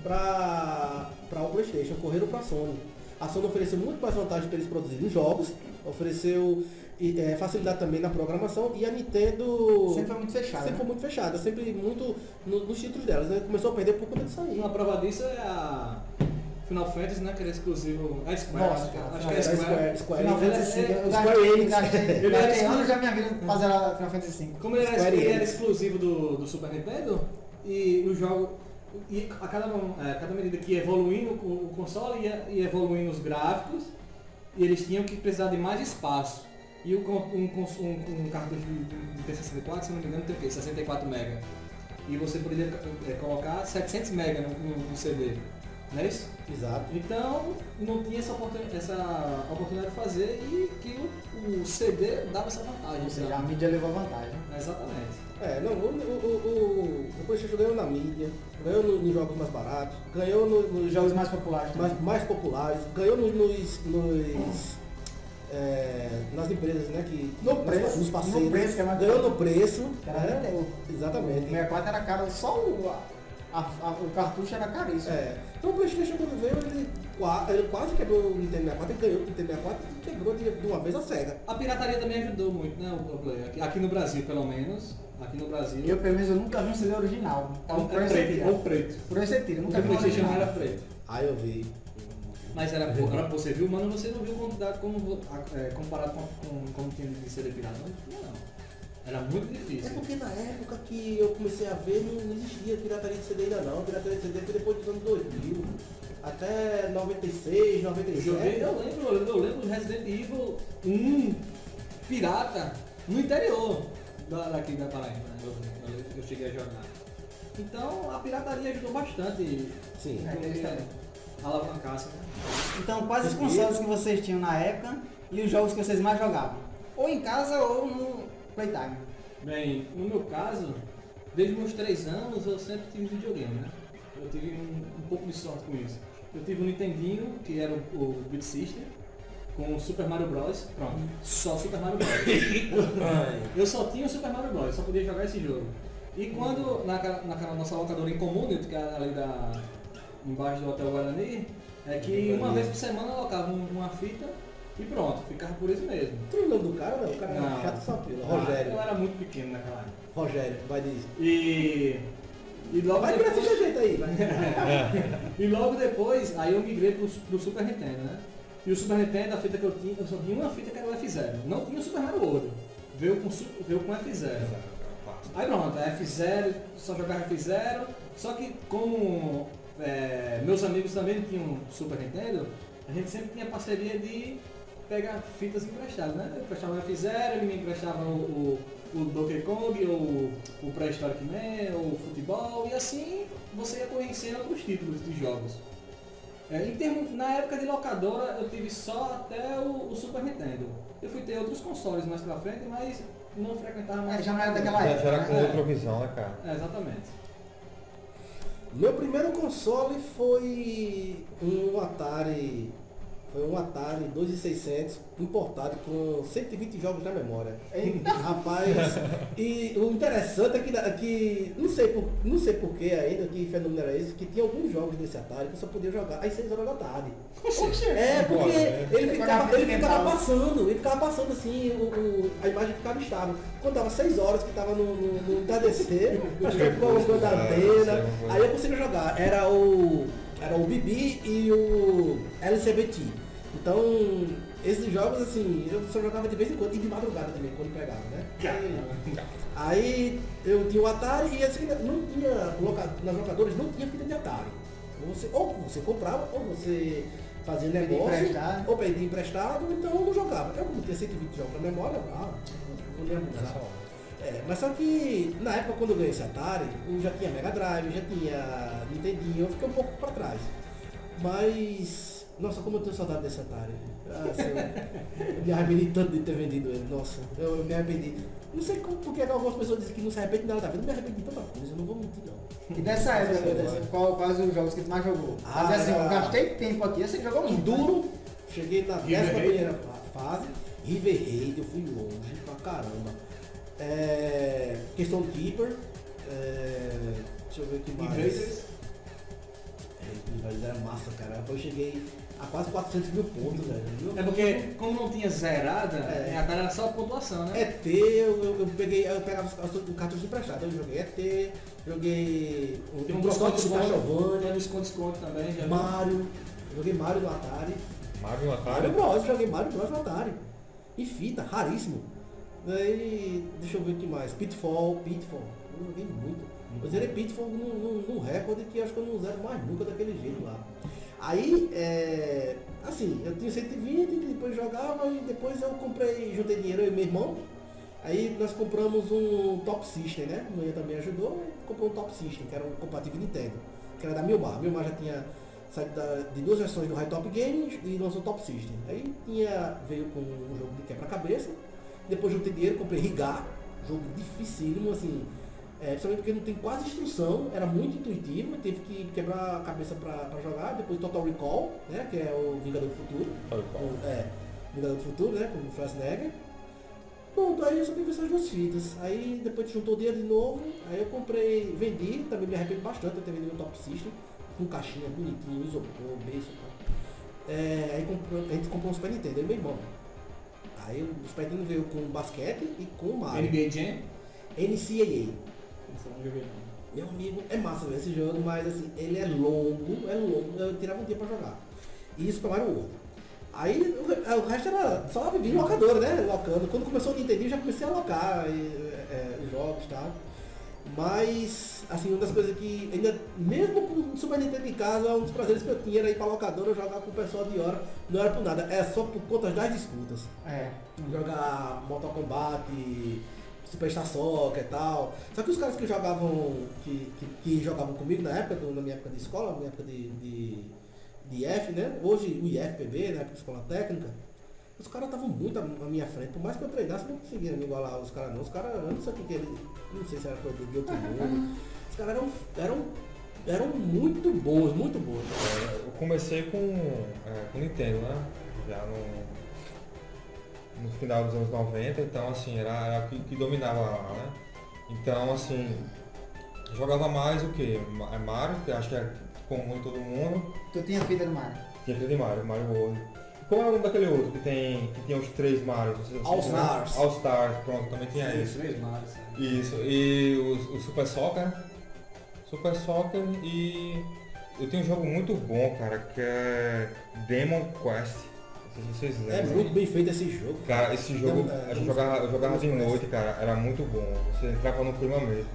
para o PlayStation, correram para a Sony. A Sony ofereceu muito mais vantagem para eles produzirem jogos, ofereceu é, facilidade também na programação e a Nintendo Sempre foi muito fechado. sempre né? foi muito fechada, sempre muito no- nos títulos delas. Né? Começou a perder por conta disso aí. Uma prova disso é a Final Fantasy, né? Que era exclusivo. A Square, Nossa, acho que- cara, acho que é Da Square. Square, Square Final. Fantasy é- V. é- Square Enix. Ele era gastei exclusivo. da minha vida pra a Final Fantasy V. Como ele era, Square ele era exclusivo do, do Super Nintendo, e o jogo. E a cada, é, cada medida que ia evoluindo o, console ia, ia evoluindo os gráficos, e eles tinham que precisar de mais espaço. E o, um, um, um cartucho de, de T64, se não me engano, tem o quê? 64 MB. E você poderia é, colocar 700 MB no, no- no CD. Não é isso? Exato. Então não tinha essa oportunidade, essa oportunidade de fazer e que o, o CD dava essa vantagem. Ou seja, a mídia levou vantagem. Exatamente. É, não, o, o, o, o PlayStation ganhou na mídia, ganhou no- nos jogos mais baratos, ganhou no- nos Os jogos mais populares mais, mais populares, ganhou nos, nos, nos, é, nas empresas, né? Que, No nas- preço, nos parceiros, no preço, que é mais ganhou no preço, Era né? até o- O Exatamente. 64 era caro, só o, a- a- o cartucho era caríssimo. É. Então o Playstation quando veio, ele, ele quase quebrou o Nintendo 64, ele ganhou o Nintendo 64 e quebrou de, de uma vez a SEGA. A pirataria também ajudou muito, né, o aqui no Brasil, pelo menos. Aqui no Brasil. Eu, pelo menos, eu nunca vi um CD original. é um por é você preto, tira. ou preto. Por isso você tira, O nunca vi um original. era preto. Aí eu vi. Mas era pouco. Agora você viu, mano, você não viu quantidade como, é, comparado com, com como tinha de CD pirata. Não. Era muito É difícil. porque na época que eu comecei a ver, não, existia pirataria de CD ainda não. Pirataria de CD foi depois dos anos 2000. Até 96, Eu 97. joguei, eu lembro, eu lembro do Resident Evil 1 pirata no interior da- daqui da Paraíba, né? Eu, eu- cheguei a jogar. Então a pirataria ajudou bastante Sim. É, eles também. alavancasse, né? Então, quais os consoles que vocês tinham na época e os jogos que vocês mais jogavam? Ou em casa ou no Playtime. Bem, no meu caso, desde meus 3 anos eu sempre tive videogame, né? Eu tive um, um pouco de sorte com isso. Eu tive um Nintendinho, que era o, o Beat System, com o Super Mario Bros. Pronto, só Super Mario Bros. eu só tinha o Super Mario Bros, só podia jogar esse jogo. E quando, naquela, naquela nossa locadora em Community, que era ali da, embaixo do Hotel Guarani, é que uma vez por semana alocava um- uma fita e pronto, ficava por isso mesmo. Tu lembra do cara, não? O cara era Não. chato só pila. Ah, Rogério. Eu era muito pequeno naquela época. Rogério, vai dizer. E, e logo Vai depois, jeito aí, vai. e logo depois, aí eu migrei pro, pro Super Nintendo, né? E o Super Nintendo, a fita que eu tinha, eu só tinha uma fita que era o F0. Não tinha o Super Mario World. Veio com, veio com F0. Aí pronto, a F0, só jogava F0. Só que como é, meus amigos também tinham Super Nintendo, a gente sempre tinha parceria de pegar fitas emprestadas, né? Eu emprestava o F0, ele me emprestava o, o, o Donkey Kong, ou o Prehistoric Man, ou o futebol, e assim você ia conhecendo outros títulos de jogos. É, em termos, na época de locadora eu tive só até o, o Super Nintendo. Eu fui ter outros consoles mais pra frente, mas não frequentava mais. É, já não era daquela Já época. era com né? outra visão, né, cara? É, exatamente. Meu primeiro console foi um Atari. Foi um Atari 2600 importado com 120 jogos na memória. Rapaz, e o interessante é que, que não sei por, não sei porquê ainda, que fenômeno era esse, que tinha alguns jogos desse Atari que só podia jogar às 6 horas da tarde. É, porque né? ele ficava, ele ficava passando, ele ficava passando assim, o, o- a imagem ficava estável. Quando dava 6 horas que tava no, no, no entardecer, com alguma coisa da É, antena, é aí eu conseguia jogar. Era o. Era o Bibi e o LCBT. Então, esses jogos assim, eu só jogava de vez em quando, e de madrugada também, quando pegava, né? Aí, aí eu tinha o Atari e assim, não tinha, nas locadoras não tinha fita de Atari. Você, ou você comprava, ou você fazia negócio, emprestado. ou pedia emprestado, então eu não jogava. Eu como tinha 120 jogos na memória, ah, vou nem abusar. É, mas só que na época quando eu ganhei esse Atari, eu já tinha Mega Drive, já tinha Nintendinho, eu fiquei um pouco pra trás. Mas, nossa, como eu tenho saudade desse Atari. Nossa, eu, eu me arrependi tanto de ter vendido ele, nossa, eu, eu me arrependi. Não sei como, porque algumas pessoas dizem que não se arrepende de nada da vida, eu me arrependi de tanta coisa, eu não vou mentir não. E dessa época, Sim, sim. qual, quais os jogos que tu mais jogou? Ah, Mas assim, eu era- gastei tempo aqui, você jogou muito. né? Enduro, cheguei na River décima Raid? primeira fa- fase, River Raid, eu fui longe pra caramba. É, questão Keeper, é, deixa eu ver o que mais. Invaders. É, Invaders era massa, cara. Depois eu cheguei a quase 400 mil pontos, velho. Meu É porque, como não tinha zerada, É. a cara era só pontuação, né? ET, eu, eu, eu peguei, eu pegava os, os, o cartucho emprestado, eu joguei ET, joguei o Tem um um Biscoito do Tem Castlevania, um esconde-esconde também, já? Mario, joguei Mario no Atari. Mario Mario Atari. Bros, joguei Mario Bros no Atari. E fita, raríssimo. Daí, deixa eu ver o que mais. Pitfall, Pitfall. Eu joguei muito. Eu zerei Pitfall num, num, recorde que acho que eu não zero mais nunca daquele jeito lá. Aí, é, assim, eu tinha 120, depois jogava e depois eu comprei, juntei dinheiro eu e meu irmão. Aí nós compramos um Top System, né? A mulher também ajudou, comprou um Top System, que era um compatível Nintendo, que era da Milmar. Milmar já tinha saído da- de duas versões do High Top Games e lançou o Top System. Aí tinha, veio com um jogo de quebra-cabeça, depois juntei dinheiro, comprei Rigar, jogo dificílimo, assim. É, principalmente porque não tem quase instrução, era muito intuitivo, teve que quebrar a cabeça pra, pra jogar, depois Total Recall, né? Que é o Vingador do Futuro. Com- É, Vingador do Futuro, né? Com o Schwarzenegger. Pronto, aí eu só tive essas duas fitas. Aí depois juntou o dinheiro de novo, aí eu comprei, vendi, também me arrependo bastante de ter vendido o Top System, com caixinha bonitinho, isopor, beijo. É, aí comprou- a gente comprou um Super Nintendo, ele meu irmão. Aí o Super Nintendo veio com basquete e com Mario. NBA Jam? NCAA. Joguei não. Meu amigo, é massa ver esse jogo, mas assim, ele é longo, é longo, eu tirava um dia pra jogar. E isso Super Mario World. Aí o, o resto era só vivia locadora, né? Locando. Quando começou o Nintendo eu já comecei a alocar e, é, os jogos e tal. Mas, assim, uma das coisas que, ainda, mesmo com o Super Nintendo em casa, um dos prazeres que eu tinha era ir pra locadora jogar com o pessoal de hora. Não era por nada, é só por conta das disputas É. jogar Mortal Kombat, Superstar Soccer e tal. Só que os caras que jogavam, que, que, que jogavam comigo na época, do- na minha época de escola, na minha época de, de, de IF, né? Hoje o IFPB, na época de escola técnica, os caras estavam muito à à minha frente. Por mais que eu treinasse, eu não conseguia me igualar os caras não. Os caras, eu não sei o que que ele. Não sei se era coisa de outro mundo. Os caras eram, eram, eram muito bons, muito bons. É, Eu comecei com, é, com Nintendo, né? Já no, no final dos anos 90, então assim, era, era o que, que dominava lá, né? Então assim, jogava mais o que? Mario, que acho que é comum em todo mundo. Tu tinha fita do Mario. Tinha aquele de Mario, Mario World. Qual é o nome daquele outro que tem, que tinha os três Marios? All? Stars. All Stars, pronto, também tinha Três, esse. três Marios. Isso, e o, o Super Soccer. Super Soccer e eu tenho um jogo muito bom, cara, que é Demon Quest. Não sei se vocês É lembram. muito bem feito esse jogo. Cara, esse jogo é, a gente jogava, eu jogava de noite, cara, era muito bom. Você entrava no clima mesmo.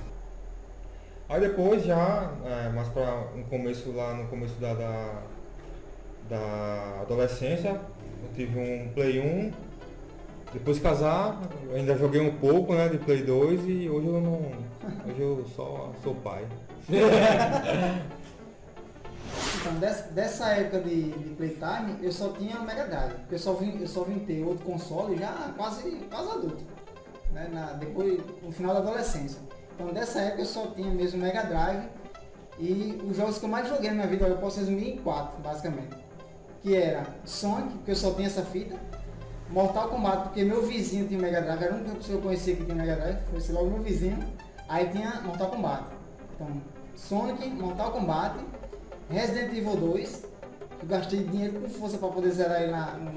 Aí depois já, é, mais pra um começo lá, no começo da, da, da adolescência, eu tive um Play 1, depois de casar, ainda joguei um pouco né, de Play 2 e hoje eu não. Hoje eu só sou pai. Então, dessa, dessa época de, de Playtime, eu só tinha o Mega Drive. Eu só vim, eu só vim ter outro console já quase, quase adulto. Né? Na, depois, no final da adolescência. Então, dessa época eu só tinha mesmo o Mega Drive. E os jogos que eu mais joguei na minha vida, eu posso resumir em quatro, basicamente. Que era Sonic, porque eu só tinha essa fita. Mortal Kombat, porque meu vizinho tinha o Mega Drive, era a que eu conhecia que tinha Mega Drive, foi logo meu vizinho. Aí tinha Mortal Kombat. Então, Sonic, Mortal Kombat, Resident Evil 2, que eu gastei dinheiro com força para poder zerar ele na, no,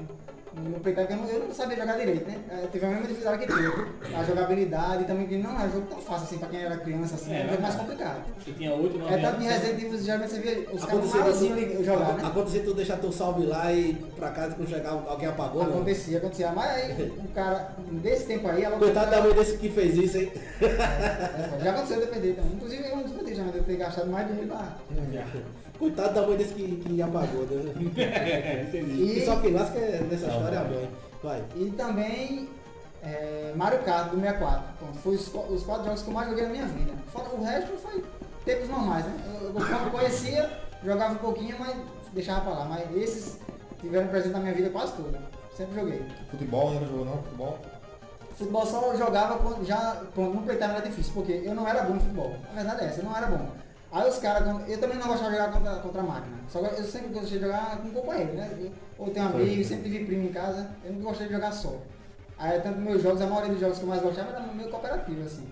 no porque eu não, eu não sabia jogar direito, né? Eu tive a mesma dificuldade que tu. A jogabilidade também que não é um jogo tão fácil assim para quem era criança, assim, É, é, mais né? complicado. Eu tinha 8, 9 É tanto de Resident Evil, geralmente você via os caras tu- ali jogar, né? Acontecia tu deixar teu salve lá e ir pra casa quando chegar alguém apagou? Acontecia, acontecia. Mas aí, um cara desse tempo aí, ela Coitado da mãe desse que fez isso, hein? É, Já aconteceu de eu perder também. Inclusive eu não despertei já, mas eu ter gastado mais dinheiro lá. Coitado da mãe desse que, que apagou, né? É. E E, só quem lasca é nessa Não, história é a mãe. Vai. e também é, Mario Kart do 64. Pronto, foi os, os quatro jogos que eu mais joguei na minha vida. Fora, o resto foi tempos normais, né? Eu, eu quando conhecia, jogava um pouquinho, mas deixava pra lá. Mas esses tiveram presente na minha vida quase toda. Sempre joguei. Futebol, não jogou não? Futebol? Futebol só eu jogava quando já quando no playtime era difícil, porque eu não era bom em futebol. A verdade é essa, eu não era bom. Aí os caras, eu também não gostava de jogar contra, contra a máquina. Só que eu sempre gostei de jogar com companheiro, né? Ou tenho amigos, sempre tive primo em casa, eu não gostei de jogar só. Aí tanto meus jogos, a maioria dos jogos que eu mais gostava era meio cooperativo, assim.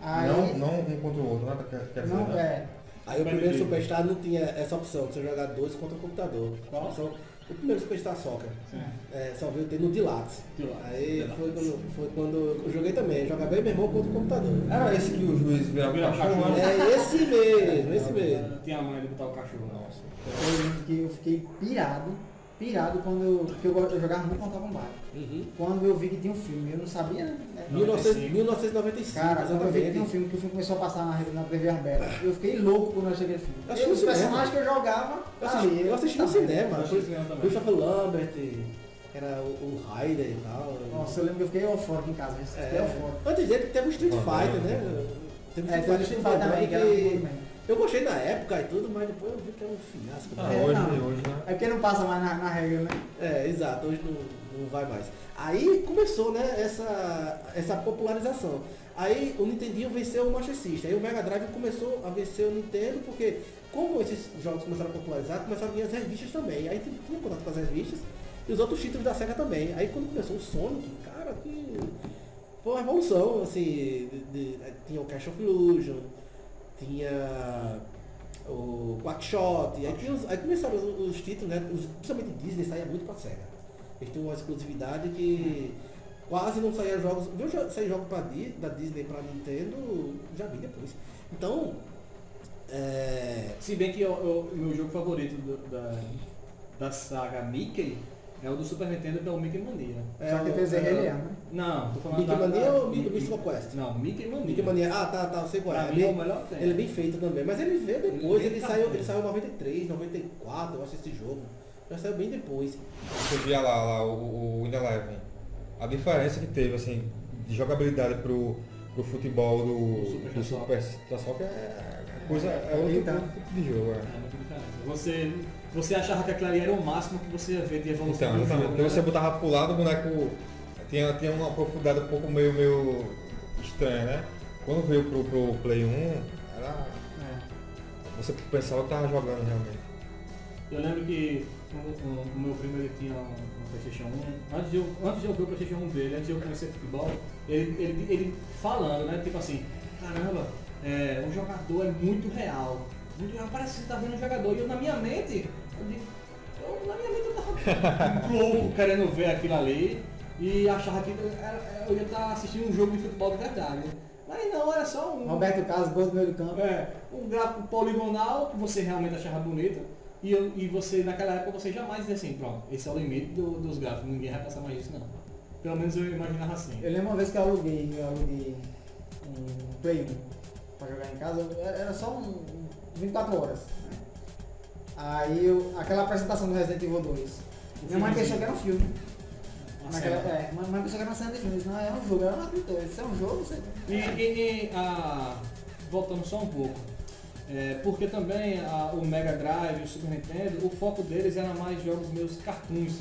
Aí, Não, não um contra o outro, né? Quer, quer dizer, não, né? é. Aí o primeiro Superstar não tinha essa opção de você jogar dois contra o computador. Qual? O primeiro Superstar Soccer. É, só veio ter no Dilax. Dilax. Aí foi quando, foi quando eu joguei também. Eu jogava e meu irmão contra o computador. Era esse que o juiz virava Virava cachorro, cachorro. É esse mesmo, esse mesmo. Eu Tinha a mãe de botar o cachorro. Nossa. Eu lembro que eu fiquei pirado, pirado quando eu, que eu, eu jogava muito Mortal Kombat. Uhum. Quando eu vi que tinha um filme, eu não sabia, né? 1900 1995, Cara, quando eu vi que exatamente. tinha um filme, que o filme começou a passar na, na TV aberta, eu fiquei louco quando eu achei aquele filme. Eu os personagens que eu jogava, Eu assisti, ali, eu assisti no tá. cinema. Eu assisti no cinema. Christopher Lambert, era o, o Raider e tal. Nossa, eu lembro que eu fiquei eufórico em casa, eu fiquei É, eufórico. antes dele teve o Street Fighter, é. né? Teve É, teve o Street Fighter também, que era. Eu gostei na época e tudo, mas depois eu vi que era um fiasco. Ah, É, hoje, não. hoje, né? É porque não passa mais na, na regra, né? É, exato. Hoje não, não vai mais. Aí começou, né, essa, essa popularização. Aí o Nintendinho venceu o Master System. Aí o Mega Drive começou a vencer o Nintendo, porque como esses jogos começaram a popularizar, começaram a vir as revistas também. Aí tinha tinha contato com as revistas e os outros títulos da SEGA também. Aí quando começou o Sonic, cara, que foi uma revolução, assim, de- de- tinha o Cash of Illusion, tinha o Quackshot, aí, aí começaram os, os títulos, né? Os, principalmente Disney saía muito pra SEGA. Eles tinham uma exclusividade que quase não saía jogos. Viu sair jogo pra, da Disney pra Nintendo, já vi depois. Então, é, Se bem que eu- eu- o meu jogo favorito do- da, da saga Mickey é o do Super Nintendo, que é o Mickey Mania. é Só que o- é, Rei Leão, né? Não, tô falando Mickey da, Mania da, ou Mickey Mystical Quest? Não, Mickey Mania. Mickey Mania, ah tá, tá, eu sei qual é. Pra É é o melhor que tem. Ele é bem feito também, mas ele veio depois, Ele ele, tá saiu, bem. ele saiu em 93, 94, eu acho esse jogo. Já saiu bem depois. Você via lá, lá o, o Eleven. A diferença que teve, assim, de jogabilidade pro, pro futebol do, Super do Soccer. Super Soccer é coisa, é outro Eita. outro tipo de jogo. É É. Você, você achava que aquilo ali era o máximo que você ia ver de evolução Então, exatamente. jogo, Então né? você botava pro lado, o boneco tinha, tinha uma profundidade um pouco meio, meio estranha, né? Quando veio pro, pro Play 1, era. É. Você pensava que tava jogando realmente. Eu lembro que o, o- o meu primo ele tinha um, um Playstation 1. Antes de, eu, antes de eu ver o Playstation 1 dele, antes de eu conhecer futebol, ele, ele, ele falando, né? Tipo assim, caramba, é, o jogador é muito real. Muito parece que você tá vendo um jogador. E eu na minha mente, eu digo, eu, na minha mente eu tava louco querendo ver aquilo ali e achava que era- eu ia estar assistindo um jogo de futebol de verdade. Mas não, era só um. Roberto Carlos, gol do meio do campo. É, um gráfico poligonal que você realmente achava bonito. E, eu- e você, naquela época, você jamais dizia assim, pronto, esse é o limite do- dos gráficos, ninguém vai passar mais disso não. Pelo menos eu imaginava assim. Eu lembro uma vez que eu aluguei, eu aluguei um Play 1 pra jogar em casa, era era só um 24 horas. né? Aí eu, aquela apresentação do Resident Evil 2. Minha mãe pensou que era um filme. Naquela, é, minha mãe pensou que era uma cena de filme. Não, é um jogo, ela não acreditou. Isso é um jogo, você. E, e- e, ah, voltando só um pouco, é, porque também ah, o Mega Drive o Super Nintendo, o foco deles era mais jogos meus cartoons,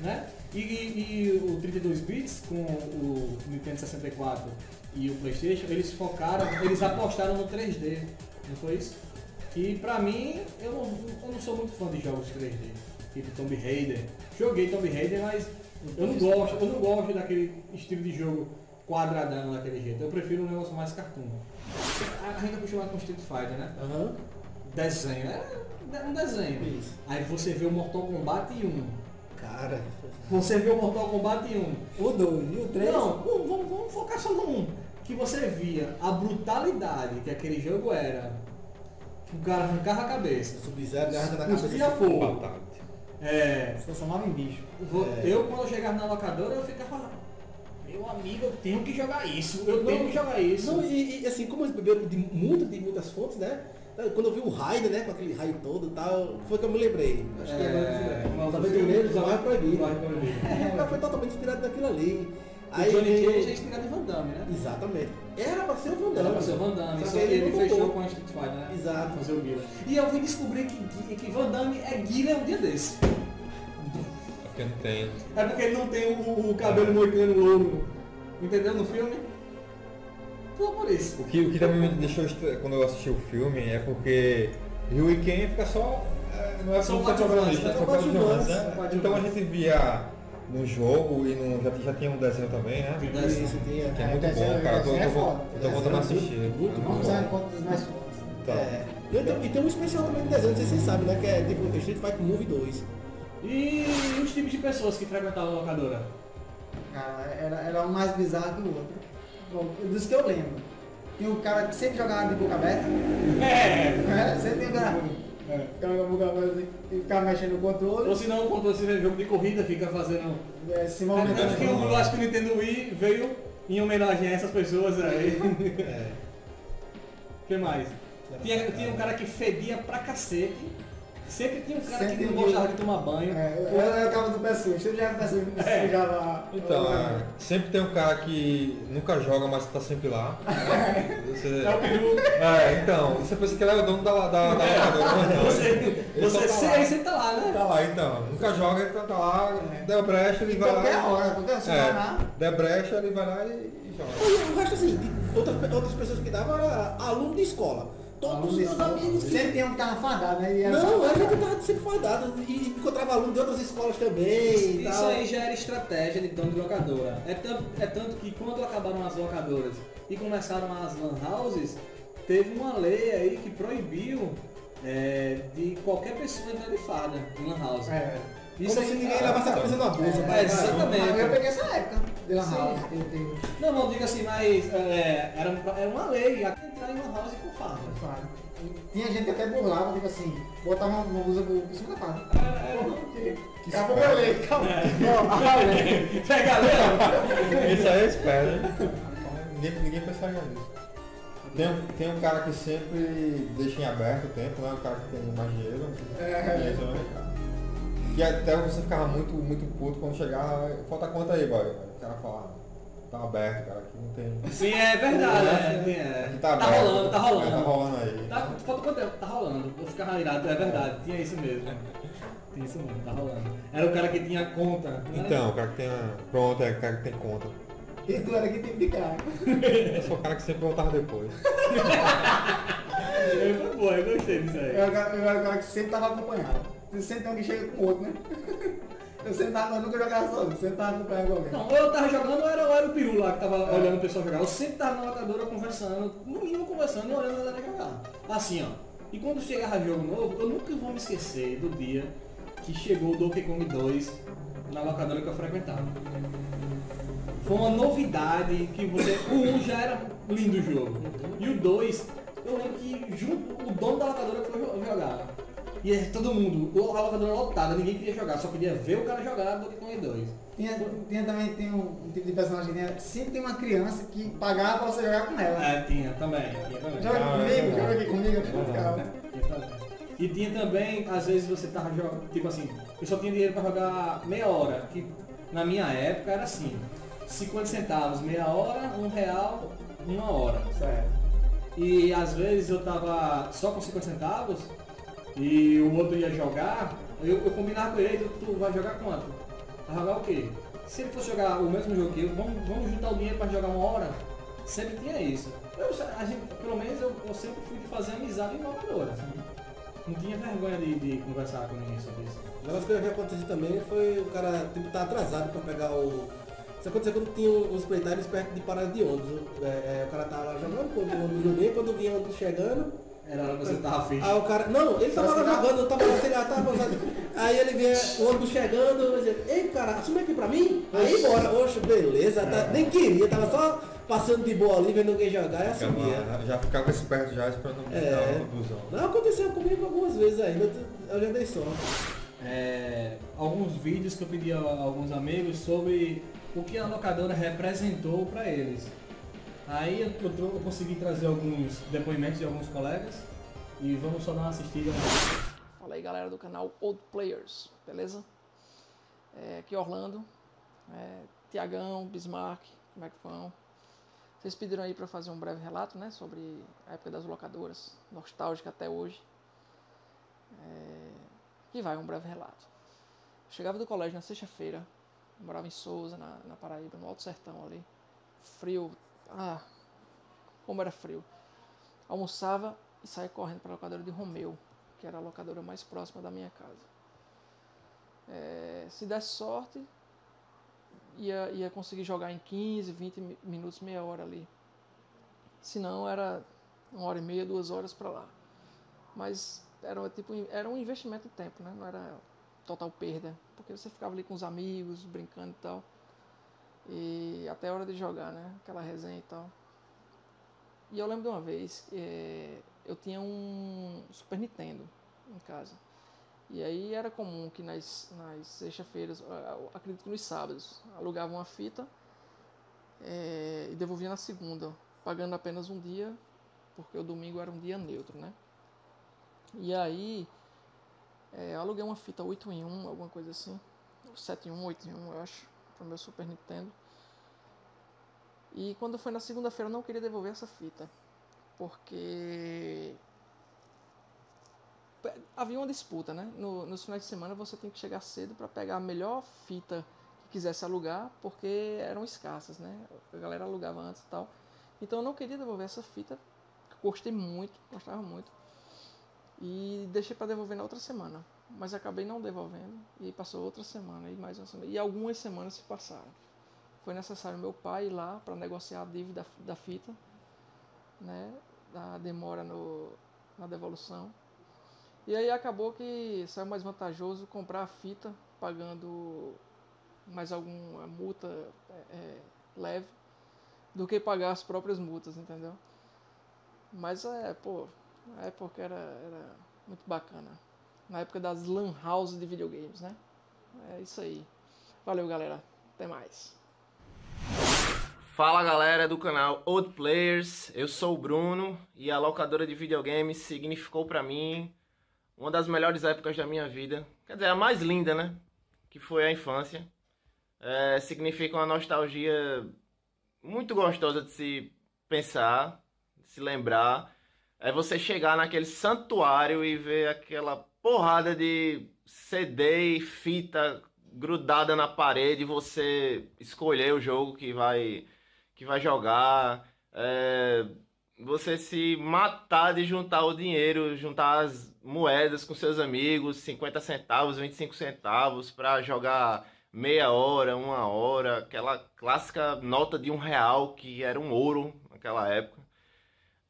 né? E, e- e o 32 bits com o Nintendo 64 e o Playstation, eles focaram, eles apostaram no 3D, não foi isso? E pra mim, eu não, eu não sou muito fã de jogos 3D, tipo Tomb Raider. Joguei Tomb Raider, mas eu não gosto, eu não gosto daquele estilo de jogo quadradão daquele jeito. Eu prefiro um negócio mais cartoon. A gente é acostumado com Street Fighter, né? Aham. Desenho, é um desenho. Isso. Aí você vê o Mortal Kombat 1. Cara, Você vê o Mortal Kombat 1. O 2 e o 3. Não, vamos- vamos focar só no 1. Que você via a brutalidade que aquele jogo era. O cara arrancava a cabeça. Sub-Zero garra na cabeça. Cuspia fogo. É, transformava em bicho. É. Eu, quando eu chegava na locadora, eu ficava. Meu amigo, eu tenho que jogar isso. Eu tenho que jogar isso. Não, e, e, assim, como eles beberam de muito de muitas fontes, né? Quando eu vi o Raider, né, com aquele raio todo e tal, foi que eu me lembrei. Acho que É, agora mas os aventureiros Proibido. O cara foi totalmente inspirado naquilo ali. O Johnny veio- Cage é inspirado em Van Damme, né? Exatamente. Era pra ser o Van Era Damme. pra ser o Van Damme, Só só que ele, não fechou com a Street Fighter, né? Exato. Fazer o Guila. E eu vim descobrir que, que, que Van Damme é Guila um dia desse. É porque não tem. É porque ele não tem o, o cabelo moicano louro. Entendeu? No filme? Só por isso. O que, o que também me deixou quando eu assisti o filme é porque Ryu e Ken fica só. é, Não é só coadjuvantes, protagonista, né? são São coadjuvantes, coadjuvantes, né? coadjuvantes. Então a gente via no jogo e no, já, já tinha um desenho também, né? Tem desenho. Isso, tinha. Que é É, muito desenho- bom, cara. Eu tô, é tô- eu tô voltando a assistir. Muito É bom. Vamos usar enquanto dos mais fortes. Tá. É. E, tem- e tem um especial também de desenho, não sei se vocês sabem, né? Que é tipo Street Fighter Movie 2. E os tipos de pessoas que frequentavam a locadora? Cara, era, era um mais bizarro que o outro. Bom, dos que eu lembro. Tinha um cara que sempre jogava de boca aberta. É! né? Sempre tem um cara. Ficava com a boca aberta assim, e ficava mexendo no controle, Ou se não, quando você vê jogo de corrida, fica fazendo. eh, se É, movimentando. tanto que eu acho que o Nintendo Wii veio em homenagem a essas pessoas aí. É. O que mais? Tinha, tinha um cara que fedia pra cacete. Sempre tinha um cara Sempre que não gostava de tomar banho. É, eu era o cabo do pé sujo, sempre já era o pé sujo, É. sujava. Então, é, sempre tem um cara que nunca joga, mas tá sempre lá. Você- É o peru. É, então, você pensa que ele é o dono da, da, da locadora, mas não. Você, você tá lá. sempre tá lá, né? Tá lá então, nunca joga, ele tá tá lá, É. deu brecha, ele vai qualquer lá. hora, qualquer hora, É, lá. der brecha, ele vai lá e, e joga. O resto assim, outras, outras pessoas que davam era aluno de escola. Todos os meus amigos. Sempre tem um que tava fardado, né? Era Não, só- a gente tava sempre fardado e encontrava aluno de outras escolas também e Isso tal. aí já era estratégia de dono de locadora. É tanto, é tanto que quando acabaram as locadoras e começaram as lan houses, teve uma lei aí que proibiu é, de qualquer pessoa entrar de farda em lan house. É. Como se ninguém levasse a coisa na bolsa. É, exatamente. Mas eu peguei essa época de Lan. House. Não, não diga assim, mas é, era, era uma lei a entrar em lan house com farda. Fala. Tinha gente que até burlava, tipo assim, botava uma uma blusa por cima da farda. Que Acabou esperto. meu lei, acabou. Pega a lei, Esse aí é esperto, né? Ninguém, ninguém pensaria nisso. Tem, um- tem um cara que sempre deixa em aberto o tempo, né? O cara que tem mais dinheiro. É. Né? E até você ficava muito, muito puto quando chegava, falta conta aí, boy. O cara falava, tá aberto, cara, aqui não tem. Sim, é verdade. é, tem, é. Aqui tá Tá aberto. rolando, tá rolando. É, tá rolando aí. Tá, falta quanto tempo? Tá rolando. Vou ficar irado, é verdade. Tinha isso mesmo. Tinha isso mesmo, tá rolando. Era o cara que tinha conta. né? Então, o cara que tem. a- Pronto, é o cara que tem conta. E tu era que tipo de cara. Eu sou o cara que sempre voltava depois. Foi boa, eu gostei disso aí. Eu eu era o cara que sempre tava acompanhado. Sempre tem alguém chega com outro, né? Eu tava, eu nunca jogava sozinho, sempre tava acompanhando alguém. Não, eu tava jogando ou era, ou era o peru lá que tava olhando o pessoal jogar. Eu sempre tava na locadora conversando, no mínimo conversando e olhando a galera jogar. Assim, ó. E quando chegava jogo novo, eu nunca vou me esquecer do dia que chegou o Donkey Kong 2 na locadora que eu frequentava. Foi uma novidade que você. O 1 já era lindo o jogo. E o 2, eu lembro que junto, o dono da locadora foi jo- jogar. E é todo mundo, a locadora lotada, ninguém queria jogar, só queria ver o cara jogar Donkey Kong 2. Tinha, tinha também tem um, um tipo de personagem que tinha, sempre tem uma criança que pagava pra você jogar com ela. É, tinha também. Tinha também. Joga Ah, é comigo, joga aqui comigo, também. E tinha também, às vezes você tava jogando, tipo assim, eu só tinha dinheiro pra jogar meia hora, que na minha época era assim, 50 centavos meia hora, um real, uma hora. Certo. E às vezes eu tava só com 50 centavos e o outro ia jogar, eu, eu combinava com ele, tu, vai jogar quanto? Vai jogar o quê? Se ele fosse jogar o mesmo jogo que eu, vamos, vamos juntar o dinheiro para jogar uma hora? Sempre tinha isso. Eu, gente, pelo menos eu, eu sempre fui de fazer amizade em assim. Não tinha vergonha de, de conversar com ninguém sobre isso. O negócio que eu vi acontecer também foi o cara tipo, tá atrasado pra pegar o. Isso aconteceu quando tinha os playtimes perto de parada de ônibus. É, é, o cara tava lá jogando, quando o ônibus vinha, quando vinha o ônibus chegando. Era a hora que você tava afim. Aí o cara. Não, ele tava lá jogando, eu tava lá, sei lá, tava avançado. Aí ele vinha o ônibus chegando, eu dizia, ei cara, assume aqui pra mim? Aí bora, oxe, beleza, tá- nem queria, tava só passando de boa ali, vendo alguém jogar e assumia. Ficava- já ficava esperto já esperando É. é. o busão. Não, aconteceu comigo algumas vezes ainda, eu já dei sorte. é, alguns vídeos que eu pedi a alguns amigos sobre o que a locadora representou para eles. Aí eu, eu eu consegui trazer alguns depoimentos de alguns colegas e vamos só dar uma assistida. Fala aí galera do canal Old Players, beleza? É, aqui é Orlando, é, Tiagão, Bismarck, como é que vão? Vocês pediram aí para fazer um breve relato né, sobre a época das locadoras, nostálgica até hoje. É, aqui vai um breve relato. Chegava do colégio na sexta-feira, morava em Souza, na, na Paraíba, no Alto Sertão ali. Frio, ah, como era frio. Almoçava e saía correndo para a locadora de Romeu, que era a locadora mais próxima da minha casa. É, se desse sorte, ia, ia conseguir jogar em 15, 20 mi- minutos, meia hora ali. Se não, era uma hora e meia, duas horas para lá. Mas era, tipo, era um investimento de tempo, né? não era total perda, porque você ficava ali com os amigos, brincando e tal. E até a hora de jogar, né? Aquela resenha e tal. E eu lembro de uma vez, eh, eu tinha um Super Nintendo em casa. E aí era comum que nas, nas sexta-feiras, acredito que nos sábados, alugava uma fita eh, e devolvia na segunda, pagando apenas um dia, porque o domingo era um dia neutro, né? E aí É, eu aluguei uma fita 8 em 1, alguma coisa assim. 7 em 1, 8 em 1, eu acho, pro meu Super Nintendo. E quando foi na segunda-feira eu não queria devolver essa fita, porque havia uma disputa, né? No, nos finais de semana você tem que chegar cedo para pegar a melhor fita que quisesse alugar, porque eram escassas, né? A galera alugava antes e tal. Então eu não queria devolver essa fita, gostei muito, gostava muito. E deixei para devolver na outra semana, mas acabei não devolvendo e passou outra semana e mais uma semana. E algumas semanas se passaram. Foi necessário meu pai ir lá para negociar a dívida da fita, né? Da demora no, na devolução. E aí acabou que saiu mais vantajoso comprar a fita pagando mais alguma multa é, é, leve do que pagar as próprias multas, entendeu? Mas é, pô, na época era, era muito bacana. Na época das lan houses de videogames, né? É isso aí. Valeu, galera. Até mais. Fala galera do canal Old Players, eu sou o Bruno e a locadora de videogames significou para mim uma das melhores épocas da minha vida, quer dizer, a mais linda, né? Que foi a infância. É, significa uma nostalgia muito gostosa de se pensar, de se lembrar. É você chegar naquele santuário e ver aquela porrada de CD e fita grudada na parede, você escolher o jogo que vai que vai jogar, é, você se matar de juntar o dinheiro, juntar as moedas com seus amigos, 50 centavos, 25 centavos para jogar meia hora, uma hora, aquela clássica nota de um real que era um ouro naquela época.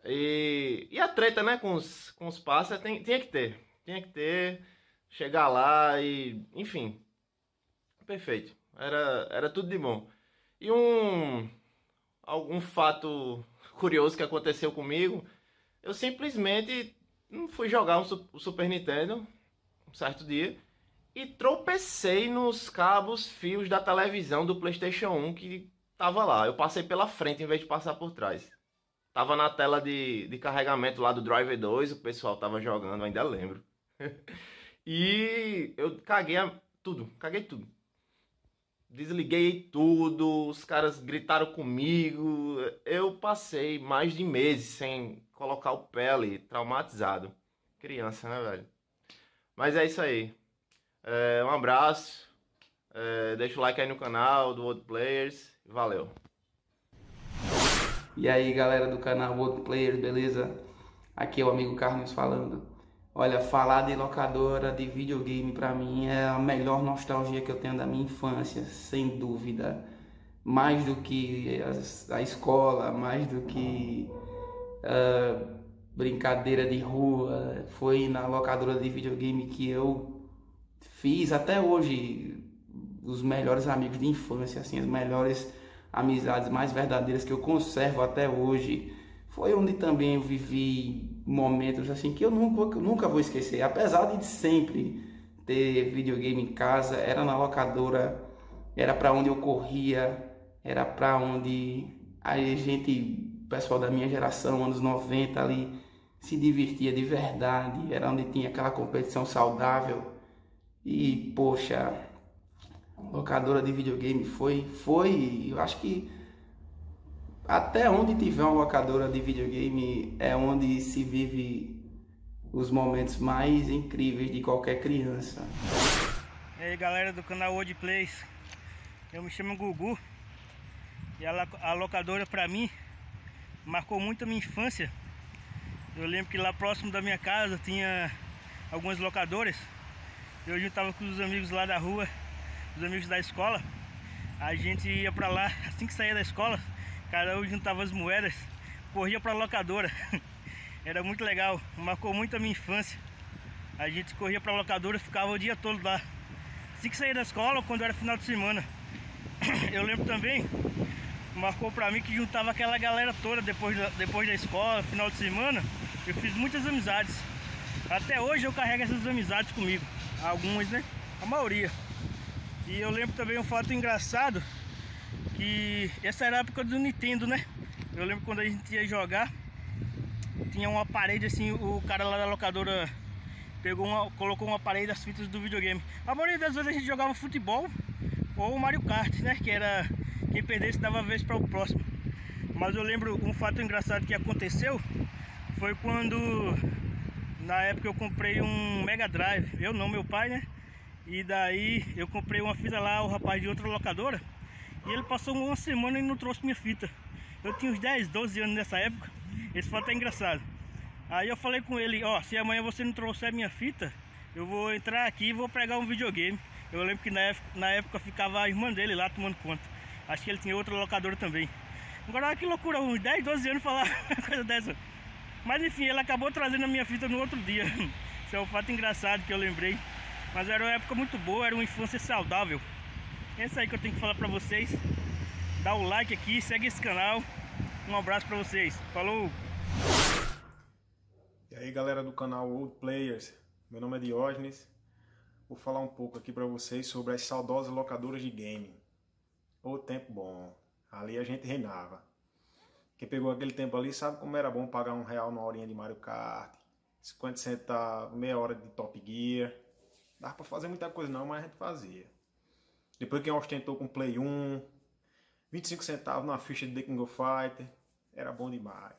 E, e a treta, né, com os, com os passos tem, tinha que ter. Tinha que ter, chegar lá e, enfim, perfeito. Era, era tudo de bom. E um, algum fato curioso que aconteceu comigo, eu simplesmente fui jogar um Super Nintendo um certo dia e tropecei nos cabos fios da televisão do PlayStation 1 que tava lá. Eu passei pela frente em vez de passar por trás. Tava na tela de, de carregamento lá do Driver 2, o pessoal tava jogando, ainda lembro. e eu caguei tudo, caguei tudo. Desliguei tudo, os caras gritaram comigo. Eu passei mais de meses sem colocar o pé ali, traumatizado. Criança, né, velho? Mas é isso aí. É, um abraço. É, deixa o like aí no canal do World Players. Valeu. E aí galera do canal World Players, beleza? Aqui é o amigo Carlos falando. Olha, falar de locadora de videogame para mim é a melhor nostalgia que eu tenho da minha infância, sem dúvida. Mais do que a, escola, mais do que uh, brincadeira de rua. Foi na locadora de videogame que eu fiz até hoje os melhores amigos de infância, assim, as melhores amizades mais verdadeiras que eu conservo até hoje. Foi onde também eu vivi momentos assim que eu nunca, nunca vou esquecer. Apesar de sempre ter videogame em casa, era na locadora, era para onde eu corria, era para onde a gente, pessoal da minha geração, anos 90 ali, se divertia de verdade, era onde tinha aquela competição saudável e, poxa, locadora de videogame foi, foi, eu acho que até onde tiver uma locadora de videogame é onde se vive os momentos mais incríveis de qualquer criança. E aí galera do canal World Plays, eu me chamo Gugu e a, a locadora para mim marcou muito a minha infância. Eu lembro que lá próximo da minha casa tinha algumas locadoras eu juntava com os amigos lá da rua, os amigos da escola. A gente ia pra lá, assim que saía da escola, cada um juntava as moedas, corria pra locadora. Era muito legal, marcou muito a minha infância. A gente corria pra locadora, ficava o dia todo lá. Assim que saía da escola, quando era final de semana. Eu lembro também, marcou pra mim que juntava aquela galera toda depois da, depois da escola, final de semana. Eu fiz muitas amizades. Até hoje eu carrego essas amizades comigo algumas, né? A maioria. E eu lembro também um fato engraçado que essa era a época do Nintendo, né? Eu lembro quando a gente ia jogar, tinha uma parede assim, o cara lá da locadora pegou uma, colocou uma parede das fitas do videogame. A maioria das vezes a gente jogava futebol ou Mario Kart, né? Que era quem perdesse dava vez para o próximo. Mas eu lembro um fato engraçado que aconteceu foi quando na época eu comprei um Mega Drive, eu não, meu pai, né? E daí eu comprei uma fita lá, o rapaz de outra locadora, e ele passou uma semana e não trouxe minha fita. Eu tinha uns 10, 12 anos nessa época, esse fato é engraçado. Aí eu falei com ele, ó, se amanhã você não trouxer minha fita, eu vou entrar aqui e vou pegar um videogame. Eu lembro que na época, na época ficava a irmã dele lá tomando conta. Acho que ele tinha outra locadora também. Agora que loucura, uns 10, 12 anos falar coisa dessa. Mas enfim, ele acabou trazendo a minha fita no outro dia. Isso é um fato engraçado que eu lembrei. Mas era uma época muito boa, era uma infância saudável. É isso aí que eu tenho que falar pra vocês. Dá o like aqui, segue esse canal. Um abraço pra vocês. Falou! E aí galera do canal Old Players, meu nome é Diógenes. Vou falar um pouco aqui pra vocês sobre as saudosas locadoras de game. O tempo bom, ali a gente reinava. Quem pegou aquele tempo ali sabe como era bom pagar um real na horinha de Mario Kart, 50 centavos, meia hora de Top Gear. Dava pra fazer muita coisa não, mas a gente fazia. Depois quem ostentou com Play 1, 25 centavos na ficha de The King of Fighter, era bom demais.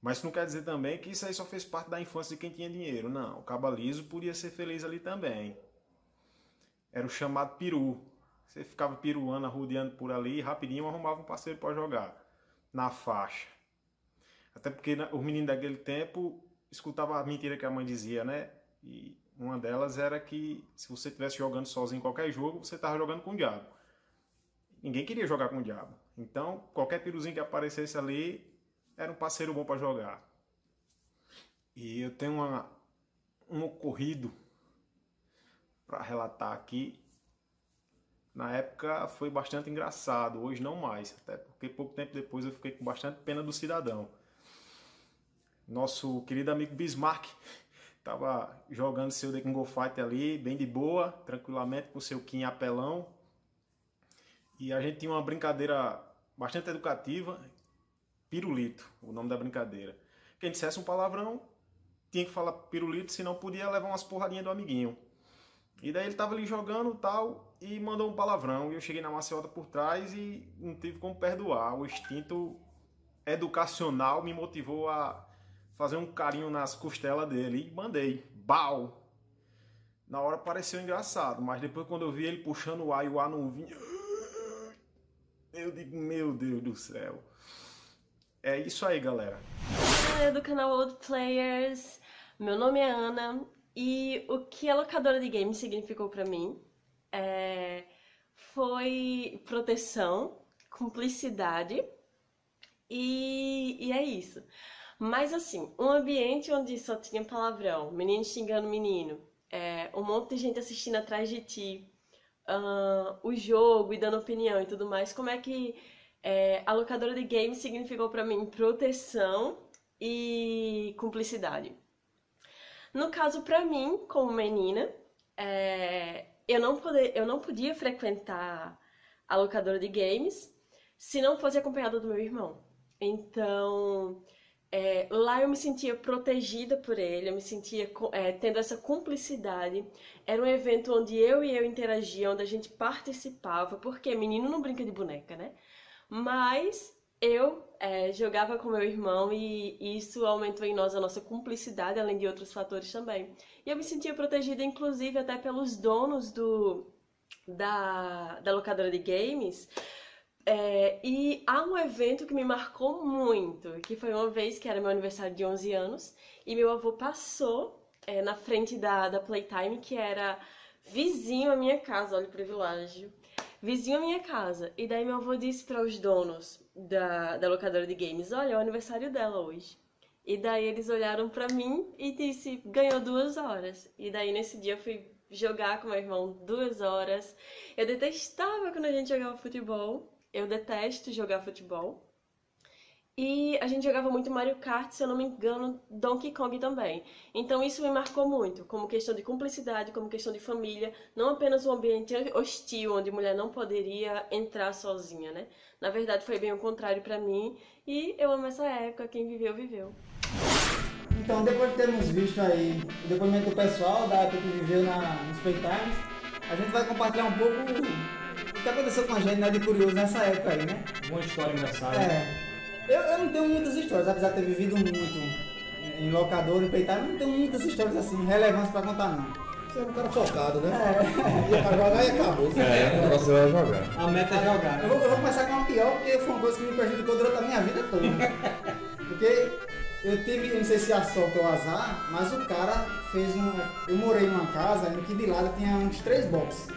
Mas isso não quer dizer também que isso aí só fez parte da infância de quem tinha dinheiro. Não, o Cabalizo podia ser feliz ali também. Era o chamado peru. Você ficava peruando, rodeando por ali e rapidinho arrumava um parceiro para jogar. Na faixa. Até porque os meninos daquele tempo escutavam a mentira que a mãe dizia, né? E uma delas era que se você estivesse jogando sozinho em qualquer jogo, você estava jogando com o diabo. Ninguém queria jogar com o diabo. Então, qualquer piruzinho que aparecesse ali era um parceiro bom para jogar. E eu tenho uma, um ocorrido para relatar aqui. Na época foi bastante engraçado, hoje não mais, até porque pouco tempo depois eu fiquei com bastante pena do cidadão. Nosso querido amigo Bismarck estava jogando seu The King of Fight ali, bem de boa, tranquilamente, com seu Kim apelão. E a gente tinha uma brincadeira bastante educativa, pirulito, o nome da brincadeira. Quem dissesse um palavrão tinha que falar pirulito, senão podia levar umas porradinhas do amiguinho. E daí ele tava ali jogando tal e mandou um palavrão. E eu cheguei na maciota por trás e não tive como perdoar. O instinto educacional me motivou a fazer um carinho nas costelas dele e mandei. Bau! Na hora pareceu engraçado, mas depois quando eu vi ele puxando o ar e o ar não vinha. Eu digo, meu Deus do céu. É isso aí, galera. Galera do canal Old Players, meu nome é Ana e o que a locadora de games significou para mim é... foi proteção, cumplicidade e... e é isso. Mas assim, um ambiente onde só tinha palavrão, menino xingando menino, é, um monte de gente assistindo atrás de ti, uh, o jogo e dando opinião e tudo mais, como é que é, a locadora de games significou para mim proteção e cumplicidade. No caso, para mim, como menina, é, eu, não poder, eu não podia frequentar a locadora de games se não fosse acompanhada do meu irmão. Então, é, lá eu me sentia protegida por ele, eu me sentia é, tendo essa cumplicidade. Era um evento onde eu e eu interagia, onde a gente participava, porque menino não brinca de boneca, né? Mas eu é, jogava com meu irmão e isso aumentou em nós a nossa cumplicidade, além de outros fatores também. E eu me sentia protegida, inclusive, até pelos donos do, da, da locadora de games. É, e há um evento que me marcou muito, que foi uma vez que era meu aniversário de 11 anos, e meu avô passou é, na frente da, da Playtime, que era vizinho à minha casa, olha o privilégio vizinho à minha casa. E daí meu avô disse para os donos da, da locadora de games, olha, é o aniversário dela hoje. E daí eles olharam para mim e disse, ganhou duas horas. E daí nesse dia eu fui jogar com meu irmão duas horas. Eu detestava quando a gente jogava futebol. Eu detesto jogar futebol. E a gente jogava muito Mario Kart, se eu não me engano, Donkey Kong também. Então isso me marcou muito, como questão de cumplicidade, como questão de família, não apenas um ambiente hostil onde mulher não poderia entrar sozinha, né? Na verdade foi bem o contrário para mim e eu amo essa época, quem viveu, viveu. Então, depois de termos visto aí o depoimento do pessoal, da época que viveu na, nos Playtimes, a gente vai compartilhar um pouco o que aconteceu com a gente né, de curioso nessa época aí, né? Uma história engraçada. É. Eu, eu não tenho muitas histórias, apesar de ter vivido muito em locador, em eu não tenho muitas histórias assim, relevantes pra contar não. Você é um cara focado, né? É. Ia pra jogar e acabou. É, o negócio é jogar. A meta é jogar. Eu vou, eu vou começar com a pior, porque foi uma coisa que me prejudicou durante a minha vida toda. Porque eu tive, eu não sei se a sorte ou azar, mas o cara fez um. Eu morei numa casa em que de lado tinha uns três boxes.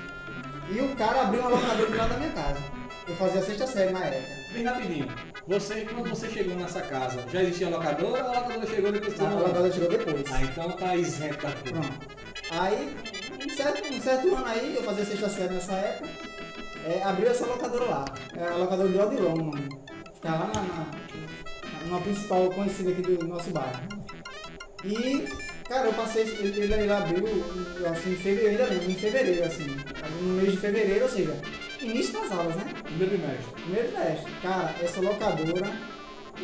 E o cara abriu uma locadora de lado da minha casa. Eu fazia a sexta série na época. Bem rapidinho. Você, quando você chegou nessa casa, já existia locadora ou a locadora chegou depois A morou? locadora chegou depois. Ah, então tá culpa. Pronto. Aí, um certo, um certo ano aí, eu fazia sexta série nessa época, é, abriu essa locadora lá. É a locadora de Odilon, o nome. Fica lá na, na, numa principal conhecida aqui do nosso bairro. E, cara, eu passei, ele, ele, ele abriu assim, em fevereiro mesmo, em fevereiro, assim. No mês de fevereiro, ou seja, início das aulas, né? Primeiro bimestre. Primeiro teste. Cara, essa locadora,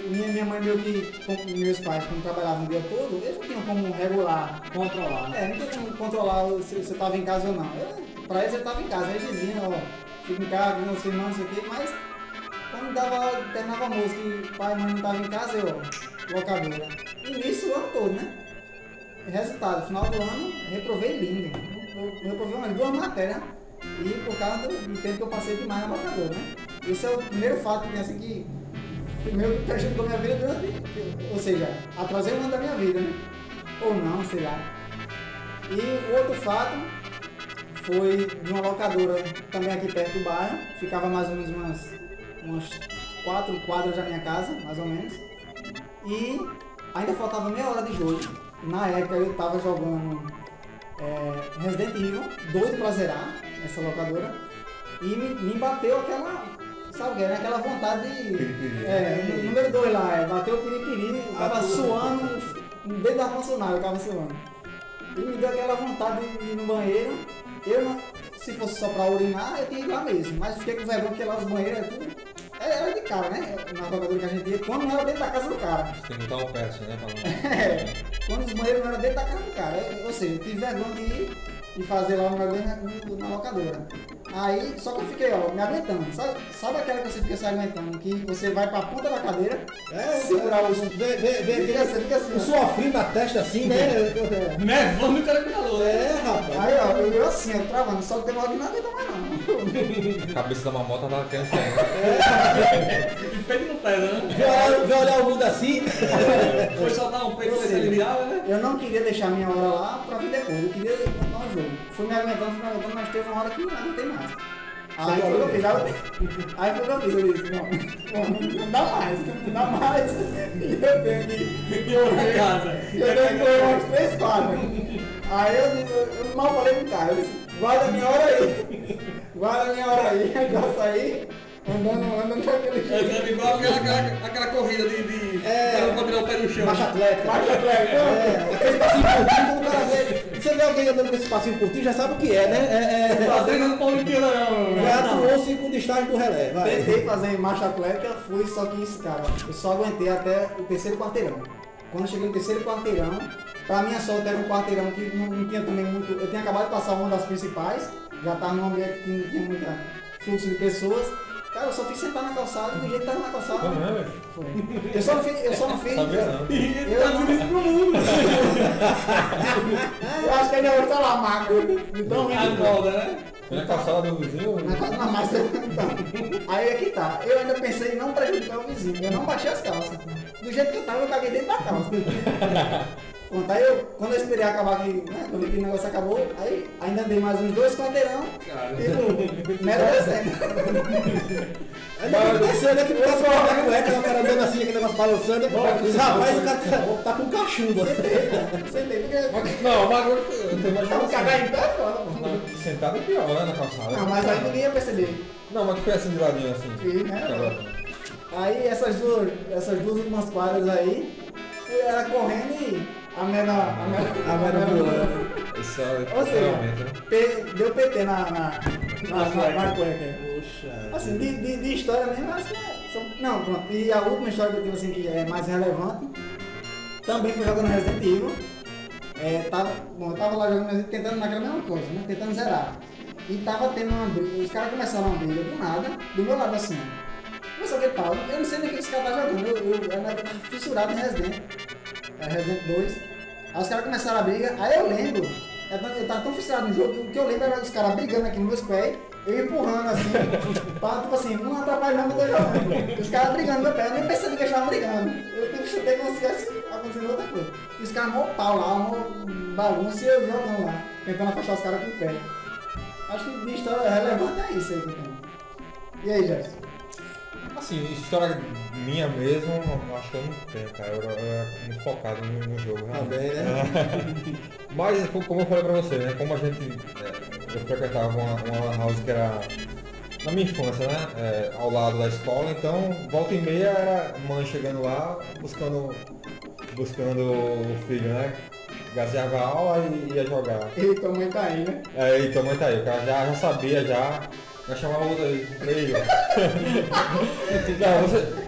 minha, minha mãe meio que, meus pais, como trabalhavam o dia todo, eles não tinham como regular, Controlar. é, não tem como controlar se você estava em casa ou não. Eu, pra eles eu estava em casa, eles diziam, ó, fica em casa, não sei não, não sei o quê, mas quando dava, terminava a música e pai e mãe não estavam em casa, eu, ó, locadora. E nisso o ano todo, né? Resultado, final do ano, reprovei lindo. Eu reprovei umas duas matérias e por causa do, do tempo que eu passei demais na locadora, né? Esse é o primeiro fato que assim que primeiro prejudicou minha vida durante, ou seja, atrasei um ano da minha vida, né? Ou não, sei lá. E o outro fato foi de uma locadora também aqui perto do bairro, ficava mais ou menos umas, umas quatro quadras da minha casa, mais ou menos. E ainda faltava meia hora de jogo. Na época eu tava jogando é, Resident Evil, doido pra zerar essa locadora. E me, me bateu aquela, sabe o é, né? Aquela vontade de... Piripiri. É, número 2 lá, é, bateu o piripiri, eu tava suando, dentro da funcionária eu tava suando. E me deu aquela vontade de ir no banheiro. Eu se fosse só pra urinar, eu tinha ido lá mesmo. Mas fiquei com vergonha porque lá os banheiros é tudo. É- Era de cara, né? Na locadora que a gente ia, quando não era dentro da casa do cara. Tem que botar o pé assim, né? Pra. É, quando os banheiros não eram dentro da casa do cara. Eu- Ou seja, eu tive vergonha de ir e fazer lá no meu na, na locadora. Aí, só que eu fiquei, ó, me aguentando. Sabe, sabe aquela que você fica se aguentando? Que você vai pra ponta da cadeira, É, segurar os. Vem, vem, vem Fica assim, fica assim. o frio na testa assim, né? É. Nevando o cara com calor, né? É, rapaz. Aí, ó, eu, eu assim, eu travando, só que tem uma hora que não aguenta mais não. A cabeça da mamota tava querendo sair. né? E peito não pesa, né? Vê olhar, o mundo assim. Foi soltar um peito Ou seja, né? Eu não queria deixar minha hora lá pra vir depois, eu queria contar o jogo. Fui me aguentando, fui me aguentando, mas teve uma hora que não aguentei mais. Aí foi o que eu fiz, aí- aí foi o que eu fiz, eu disse, não, não, dá mais, não dá mais. E eu tenho que, Eu na casa. eu tenho que umas três quadras. Aí eu, eu, mal falei com o cara, eu disse, guarda a minha hora aí, guarda a minha hora aí, eu saí, andando, andando É jeito. é igual aquela, aquela, aquela corrida de. de É. cara tirar o pé no chão. Marcha atlética. Marcha atlética. É, aquele passinho curtinho, quando o cara vê. Você vê alguém andando com esse passinho curtinho, já sabe o que é, né? É, é, Fazendo não Olimpíada não. já atuou cinco estágio do relé. Vai. Tentei fazer marcha atlética, fui, só que isso, cara, eu só aguentei até o terceiro quarteirão. Quando eu cheguei no terceiro quarteirão, pra minha sorte era um quarteirão que não, não tinha também muito. Eu tinha acabado de passar uma das principais, já tava num ambiente que não tinha muito fluxo de pessoas. Cara, eu só fiz sentar na calçada do jeito que tava na calçada. É? Foi. Eu só não fiz. Eu só não fiz. Sabia não. Eu, eu, não- eu acho que ainda hoje tá lá magro. Então, A moda, né? Foi na calçada do vizinho. Na casa da massa, então. Aí é que tá. Eu ainda pensei em não prejudicar o vizinho. Eu não baixei as calças. Do jeito que eu tava, eu caguei dentro da calça. Pronto, aí eu, quando eu esperei acabar que, né, que o negócio acabou, aí ainda dei mais uns dois quarteirão, tipo, mero descendo. Ainda né? Que o cara coloca a cueca, o cara andando assim, aquele negócio balançando. Rapaz, o cara tá, tá com cachumba. Sentei, porque Não, mas eu tô imaginando tava cagar em pé, Sentado é pior, né? Na calçada. Não, mas aí ninguém ia perceber. Não, mas tu foi assim de ladinho assim. Fiz, né? Aquela- Aí essas duas, essas duas últimas quadras aí, era correndo e a mera. A mera. A mera voando. Isso é Ou seja, né? P- deu PT na, na, na, na, cueca. Poxa. Assim, de, de, de história mesmo, acho que é, são, Não, pronto. E a última história que eu tenho assim que é mais relevante também fui jogando Resident Evil. É, tava, bom, eu tava lá jogando Resident Evil, tentando naquela mesma coisa, né? Tentando zerar. E tava tendo uma briga, os caras começaram uma briga do nada, do meu lado assim. Começou aquele pau, eu não sei nem o que os caras tá jogando, eu, eu, eu era fissurado em Resident. É Resident 2. Aí os caras começaram a briga, aí eu lembro, eu tava- tão fissurado no jogo que o que eu lembro era os caras brigando aqui nos meus pés, eu empurrando assim, pra, tipo assim, não atrapalhando o que jogando. Os caras brigando no meu pé, eu nem percebi que eles estavam brigando. Eu tive chutei como se tivesse acontecendo outra coisa. E os caras mó pau lá, mó bagunça e eu jogando lá, tentando afastar os caras com o pé. Acho que de história relevante é isso aí que tenho. E aí, Jefferson? Assim, história minha mesmo, acho que eu não tenho, cara. Eu, eu era muito focado no, no jogo. Também, né? Mas, co- como eu falei pra você, né? Como a gente. é, eu frequentava uma, uma house que era na minha infância, né? é, ao lado da escola, então volta e meia era mãe chegando lá, buscando, buscando o filho, né? Gaseava a aula e ia jogar. Ei, tua mãe tá aí, né? É, então mãe tá aí, o cara já, já sabia já. Já chamava o outro aí. Não, você,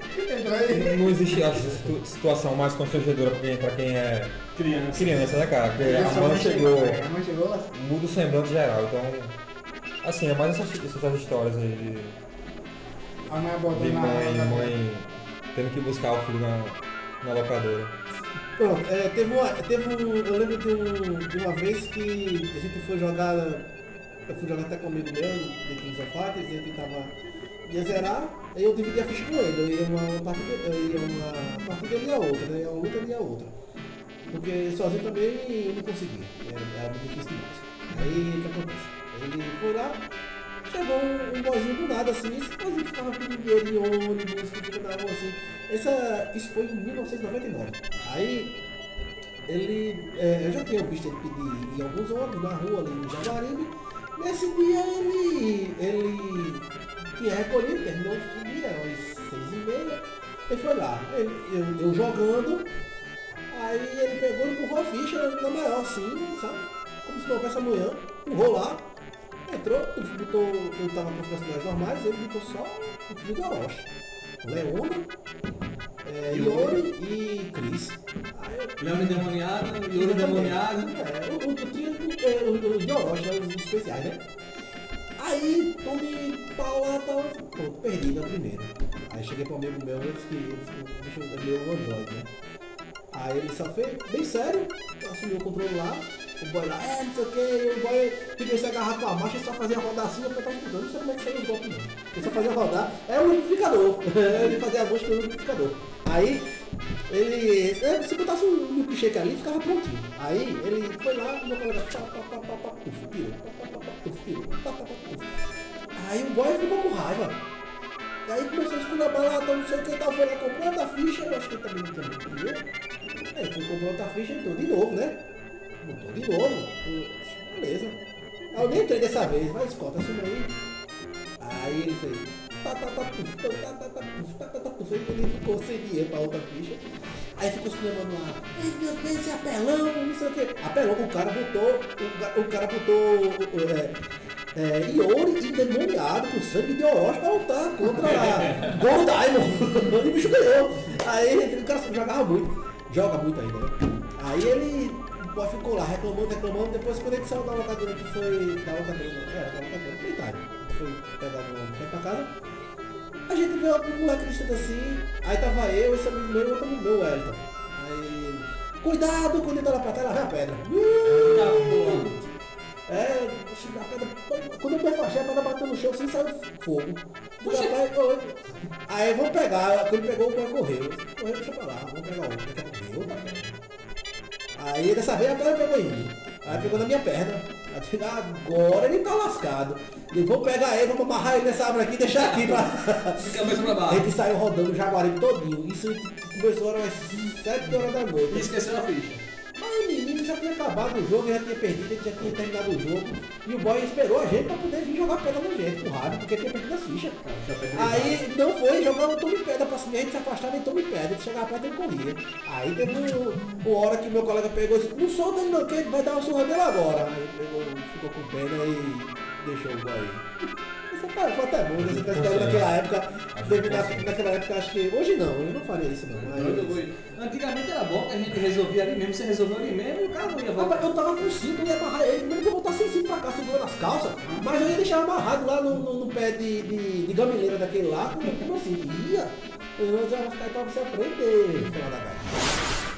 não existe acho, situ- situação mais constrangedora pra quem, pra quem é Criança. criança, né, cara? Porque a mãe chegou, é, A mãe chegou lá. muda o semblante geral. Então, assim, é mais essas, essas histórias aí de, A mãe na mãe, na- mãe tendo que buscar o filho na, na locadora. Pronto, é, teve uma. Teve um, eu lembro de, um- de uma vez que a gente foi jogar. Eu fui jogar até com amigo meu, de Kings of e ele tava. ia zerar, aí eu dividi a ficha com ele. Eu ia uma partida, eu ia uma ele ia outra, né? Uma luta ia outra. Porque sozinho também eu não consegui. Era, era muito difícil demais. Aí o que acontece? Ele foi lá, chegou um, um boizinho do nada assim, esse boizinho que ficava pedindo dinheiro ônibus, que rua assim. Essa, isso foi em 1999. Aí ele. é, eu já tinha visto ele pedir em alguns ônibus na rua ali no Jaguaribe. Nesse dia ele. ele tinha recolhido, terminou o dia, eram as seis e meia. Ele foi lá, ele, eu, eu jogando, aí ele pegou e empurrou a ficha na maior assim, sabe? Como se não houvesse amanhã, empurrou lá, entrou, botou, eu tava com os personagens normais, ele botou só o Orochi. Leona, é, Yori e Chris. Aí eu- Leão endemoniado, Yuri endemoniado. é, o, o, o trio o, o Orochi, é os especiais, né? Aí, tomei pau lá, tal, pronto, perdi na primeira. Aí cheguei pro amigo meu, disse que ele que o bicho é meio Android, né? Aí ele só fez, bem sério, assumiu o controle lá, o boy lá, é, não sei o que, o boy queria se agarrar com a marcha e só fazia rodar assim, eu tava escutando, não sei como é que saiu os golpes não. Ele só fazia rodar, é um liquidificador, ele fazia a voz pelo liquidificador. Aí, ele, é, se botasse um milkshake ali, ficava prontinho. Aí, ele foi lá, meu colega, pá, pá, puf, tirou, pá, puf, tirou, pá, puf. Aí o boy ficou com raiva. Aí começou a lá, então não sei o que, tal, foi lá, comprou outra ficha, eu acho que também não muito dinheiro. Aí foi comprou outra ficha entrou de novo, né? Botou de novo. Beleza. Aí eu nem entrei dessa vez, vai escolta, assume aí. Aí ele fez. Ele ficou sem dinheiro pra outra ficha. Aí ficou esculhambando lá. Ai meu Deus, esse apelão, não sei o que. Apelão, o cara botou. O, ca- o cara botou. É, é, Iori endemoniado com sangue de Orochi pra lutar contra Gold Diamond. e o bicho ganhou. Aí o cara jogava muito. Joga muito ainda, né? Aí ele pô, ficou lá reclamando, reclamando. Depois quando ele saiu da locadora que foi. Da locadora, não, é, da locadora, foi tarde. Foi pegar no foi pra casa. A gente vê um moleque assim, aí tava eu, esse amigo meu e outro amigo meu, o Wellington. Aí, cuidado, quando ele tá lá pra trás, lá vem a pedra. Uh, é, chega a pedra, quando eu me afastei, a pedra bateu no chão, assim saiu fogo. O rapaz, oi. Aí vamos pegar, quando ele pegou, o boy correu. Correu, deixa pra lá, vamos pegar outro. Daqui a pouco. Aí dessa vez a pedra pegou em mim. Aí pegou na minha perna. Eu falei, Agora ele tá lascado. E vamos pegar ele, vamos amarrar ele nessa árvore aqui e deixar aqui pra. De cabeça pra A baixo. gente saiu rodando o Jaguaribe todinho. Isso começou às 7 horas da noite. E esqueceu a ficha. Mas o menino já tinha acabado o jogo, já tinha perdido, ele já tinha terminado o jogo. E o boy esperou a gente pra poder vir jogar pedra na gente, com raiva, porque tinha perdido a ficha. Aí não foi, jogava um tome pedra pra cima, a gente se afastava e tome pedra, ele chegava perto e corria. Aí teve um, uma hora que meu colega pegou e disse, não solta ele não, que ele vai dar uma surra dele agora. Aí pegou, ficou com pena e deixou o boy. Essa foi até bom, né? Tá naquela época. Teve na, naquela época, acho que. Hoje não, eu não faria isso não. Mas, Antigamente era bom que a gente resolvia ali mesmo, você resolveu ali mesmo e o cara não ia Ah, voltar. mas eu tava com cinto, ia amarrar ele, primeiro que eu voltar sem cinto pra cá, segurando as calças, mas eu ia deixar amarrado lá no, no- no pé de, de, de gamileira daquele lá, como, assim? Ia? Eu já vou ficar aí pra você aprender, filha da cara.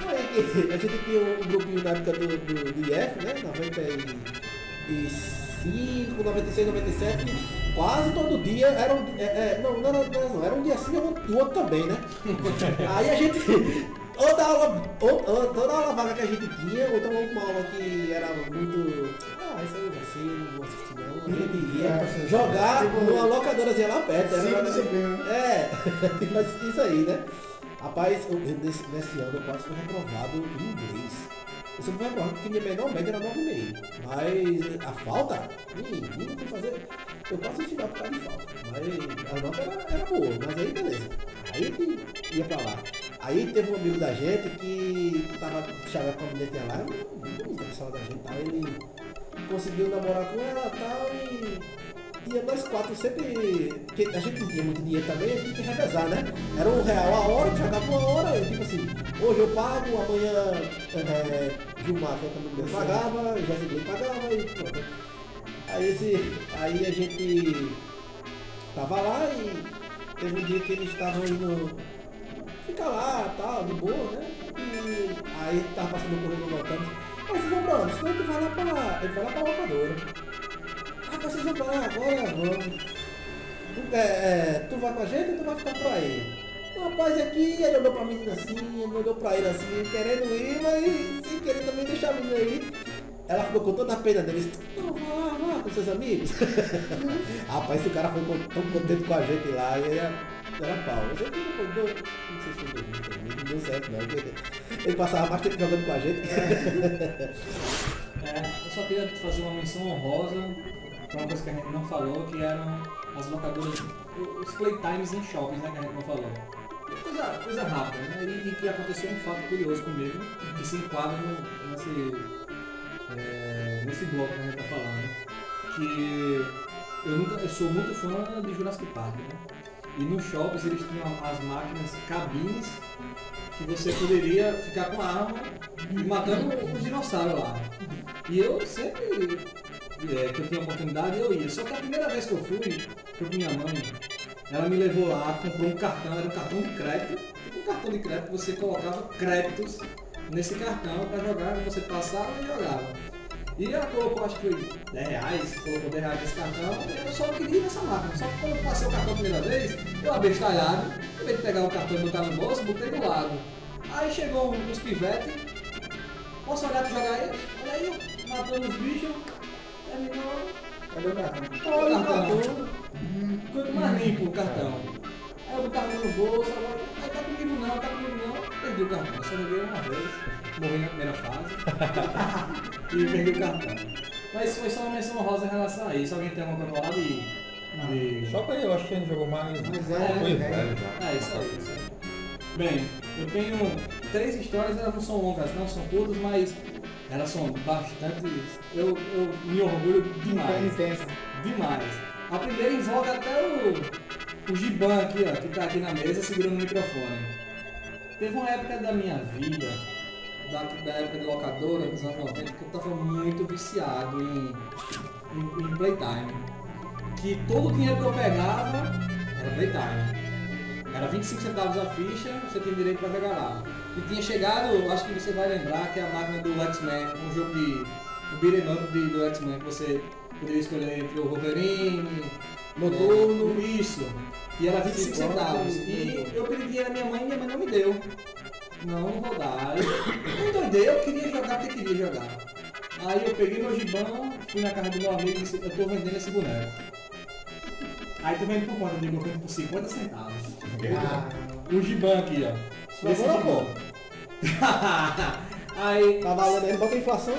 Aí que a gente tinha um grupinho na época do, do, do IF, né? 95, 96, 97, e quase todo dia era um, é, é, não, não, era, não, era um dia assim e o outro também, né? Aí a gente, toda aula, ou- ou- toda aula vaga que a gente tinha, ou então uma aula que era muito, ah, isso aí eu sei, não vou assistir não, a gente ia É, jogar tipo, numa locadorazinha lá perto. era- cinco disciplinas. É, tipo isso aí, né? Rapaz, eu- nesse, nesse ano eu quase fui reprovado em inglês. Eu só fui reprovado porque minha menor média era 9,5. Mas a falta, menino, fui fazer. Eu quase estudar por causa de falta. Mas a nota era, era boa, mas aí beleza. Aí que ia pra lá. Aí teve um amigo da gente que tava chamando com a mulher lá, muito bonita a da gente, tal, ele conseguiu namorar com ela e tal e. E nós quatro sempre. Porque a gente não tinha muito dinheiro também, a gente tinha que revezar, né? Era um real a hora, jogava uma hora, eu, tipo assim, hoje eu pago, amanhã é, Gilmar, que é também meu, pagava, Jacilei pagava e pronto. Aí esse. Aí a gente tava lá e teve um dia que eles estavam indo ficar lá tal, de boa, né? E aí tava passando o corredor voltando. Aí vocês vão pra onde? Senão ele vai lá pra. Ele vai lá pra locadora. Ah, pra lá agora? Vamos. Tu, é, é, tu vai com a gente ou tu vai ficar por aí? O rapaz aqui, ele olhou pra mim assim, ele olhou pra ele assim, querendo ir, mas sem querer também deixar a menina aí. Ela ficou com toda a pena dele. Não, vá vá com seus amigos. rapaz, esse cara foi tão contente com a gente lá, e era, era pau. Gente não, não, não sei se foi também, não deu certo não. Ele passava mais tempo jogando com a gente. É, eu só queria fazer uma menção honrosa pra uma coisa que a gente não falou, que eram as locadoras, os playtimes em shoppings, né, que a gente não falou. Coisa, coisa rápida, né? E, que aconteceu um fato curioso comigo, que se enquadra no- nesse, é, nesse bloco que a gente tá falando. Que eu nunca, eu sou muito fã de Jurassic Park, né? E nos shoppings eles tinham as máquinas, cabines, que você poderia ficar com a arma e matando os dinossauros lá. E eu sempre, é, que eu tinha oportunidade, eu ia. Só que a primeira vez que eu fui, foi com minha mãe, ela me levou lá, comprou um cartão, era um cartão de crédito. Tipo um cartão de crédito, você colocava créditos nesse cartão para jogar, você passava e jogava. E ela colocou, acho que foi 10 reais, colocou 10 reais nesse cartão, e eu só não queria ir nessa máquina. Só que quando eu passei o cartão a primeira vez, eu abestalhado, em vez de pegar o cartão e botar no bolso, botei do lado. Aí chegou uns pivetes, posso olhar tu jogar aí? Olha aí, matando os bichos. Cadê o cartão? Olha o cartão. Quanto mais limpo o cartão. Aí eu botava no bolso, agora, aí tá comigo não, tá comigo não. Perdi o cartão, só joguei uma vez, morri na primeira fase. e perdi o cartão. Mas foi só uma menção rosa em relação a isso. Alguém tem alguma coisa lá de. Só pra eu, acho que gente jogou mais. Mas é, Foi é, velho já. É isso aí, isso aí. Bem, eu tenho três histórias, elas não são longas, não são curtas, mas elas são bastante. Eu, eu me orgulho demais. Intensa. Demais. A primeira invoca até o, o Giban aqui, ó, que tá aqui na mesa segurando o microfone. Teve uma época da minha vida, da, da época de locadora, dos anos 90, que eu tava muito viciado em, em, em Playtime. Que todo o dinheiro que eu pegava era Playtime. Era 25 centavos a ficha, você tem direito para jogar lá. E tinha chegado, acho que você vai lembrar, que é a máquina do X-Men, um jogo de. o beat'em up de- do X-Men, que você poderia escolher entre o Wolverine, Noturno, isso. E era 25 centavos. E eu pedi dinheiro à minha mãe e minha mãe não me deu. Não, não vou dar. Aí Eu eu queria jogar porque queria jogar. Aí eu peguei meu gibão, fui na casa do meu amigo e disse, eu tô vendendo esse boneco. Aí tu vende por digo, eu vendo por 50 centavos. Ah. Um gibão aqui, ó. Só Esse agora gibão. Aí. Tá valendo aí, bota a inflação.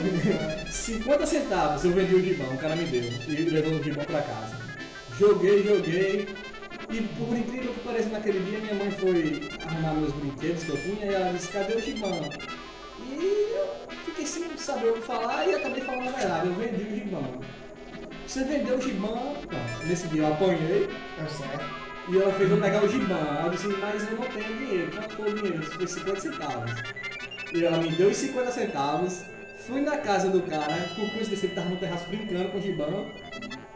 50 centavos eu vendi o gibão, o cara me deu. E levou o gibão pra casa. Joguei, joguei. E por incrível que pareça, naquele dia minha mãe foi arrumar meus brinquedos que eu tinha e ela disse, cadê o gibão? E eu fiquei sem saber o que falar e acabei falando a verdade, eu vendi o gibão. Você vendeu o gibão, Não, nesse dia eu apanhei. É certo. E ela fez eu pegar o gibão. Eu disse, mas eu não tenho dinheiro. Quanto foi o dinheiro? Foi 50 centavos. E ela me deu os 50 centavos. Fui na casa do cara, por coincidência ele tava no terraço brincando com o gibão.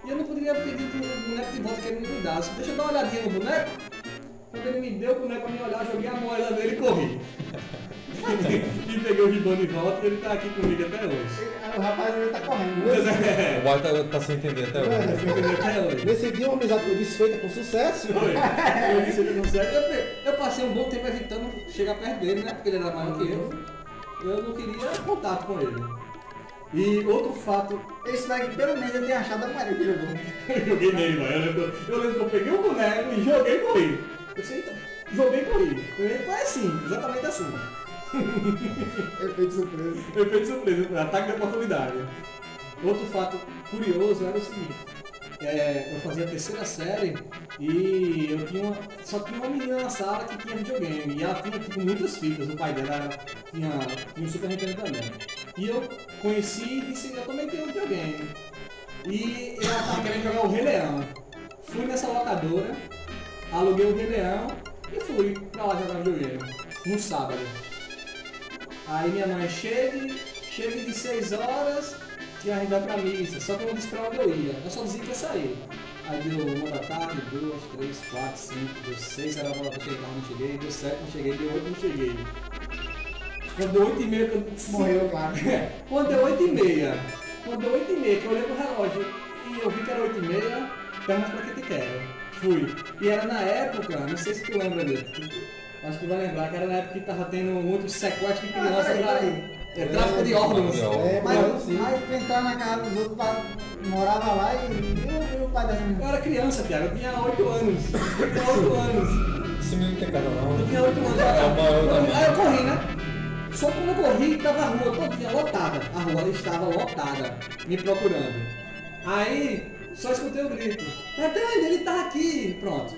E eu não poderia pedir o boneco de volta que ele me dasse. Deixa eu dar uma olhadinha no boneco. Quando ele me deu o boneco pra me olhar, joguei a moeda dele e corri. e peguei o gibão de volta e ele tá aqui comigo até hoje. O rapaz ainda tá correndo. É. O boy tá, tá sem entender até hoje. Até hoje. Nesse dia uma amizade foi desfeita com sucesso. Foi. Eu disse ele não serve. Eu, eu passei um bom tempo evitando chegar perto dele, né? Porque ele era maior que eu. Eu não queria contato com ele. E outro fato, Eu espero que pelo menos ele tenha achado a moeda que jogou. eu joguei nele, mano. Eu lembro, eu lembro que eu peguei o boneco e joguei e corri. Eu sei, então, joguei e corri. Foi assim, exatamente assim. Efeito surpresa. Efeito surpresa, ataque de oportunidade. Outro fato curioso era o seguinte. é, eu fazia a terceira série e eu tinha uma- só tinha uma menina na sala que tinha videogame. E ela tinha tipo, muitas fitas, o pai dela tinha, tinha um Super Nintendo também. E eu conheci e disse, eu também tenho um videogame. E ela tava querendo jogar o Rei Leão. Fui nessa locadora, aluguei o Rei Leão e fui pra lá jogar videogame. No sábado. Aí minha mãe chega, chega de 6 horas e a gente vai pra missa. Só que eu não disse pra onde eu ia. Eu só dizia que ia sair. Aí deu uma da tarde, duas, três, quatro, cinco, deu seis, era a hora pra chegar, não cheguei, deu sete, não cheguei, deu oito, não cheguei. Quando deu oito e meia, que eu... Morreu, claro. Quando deu oito e meia, quando deu oito e meia, que eu olhei pro relógio e eu vi que era oito e meia, perguntas pra que te quero. Fui. E era na época, não sei se tu lembra dele, acho que tu vai lembrar, que era na época que tava tendo muitos sequestros de criança peraí, pra... É, tráfico de órgãos. É, Mas, mas tu entrar na casa dos outros, pra, morava lá e, e, o- o pai dessa Eu menina. era criança, Thiago, eu tinha 8 anos. Eu tinha 8 anos. Esse menino não tem casa não. Eu tinha 8 anos. É Aí eu corri, né? Só que quando eu corri, tava a rua todinha lotada. A rua estava lotada, me procurando. Aí, só escutei o grito. Onde ele tá aqui? Pronto.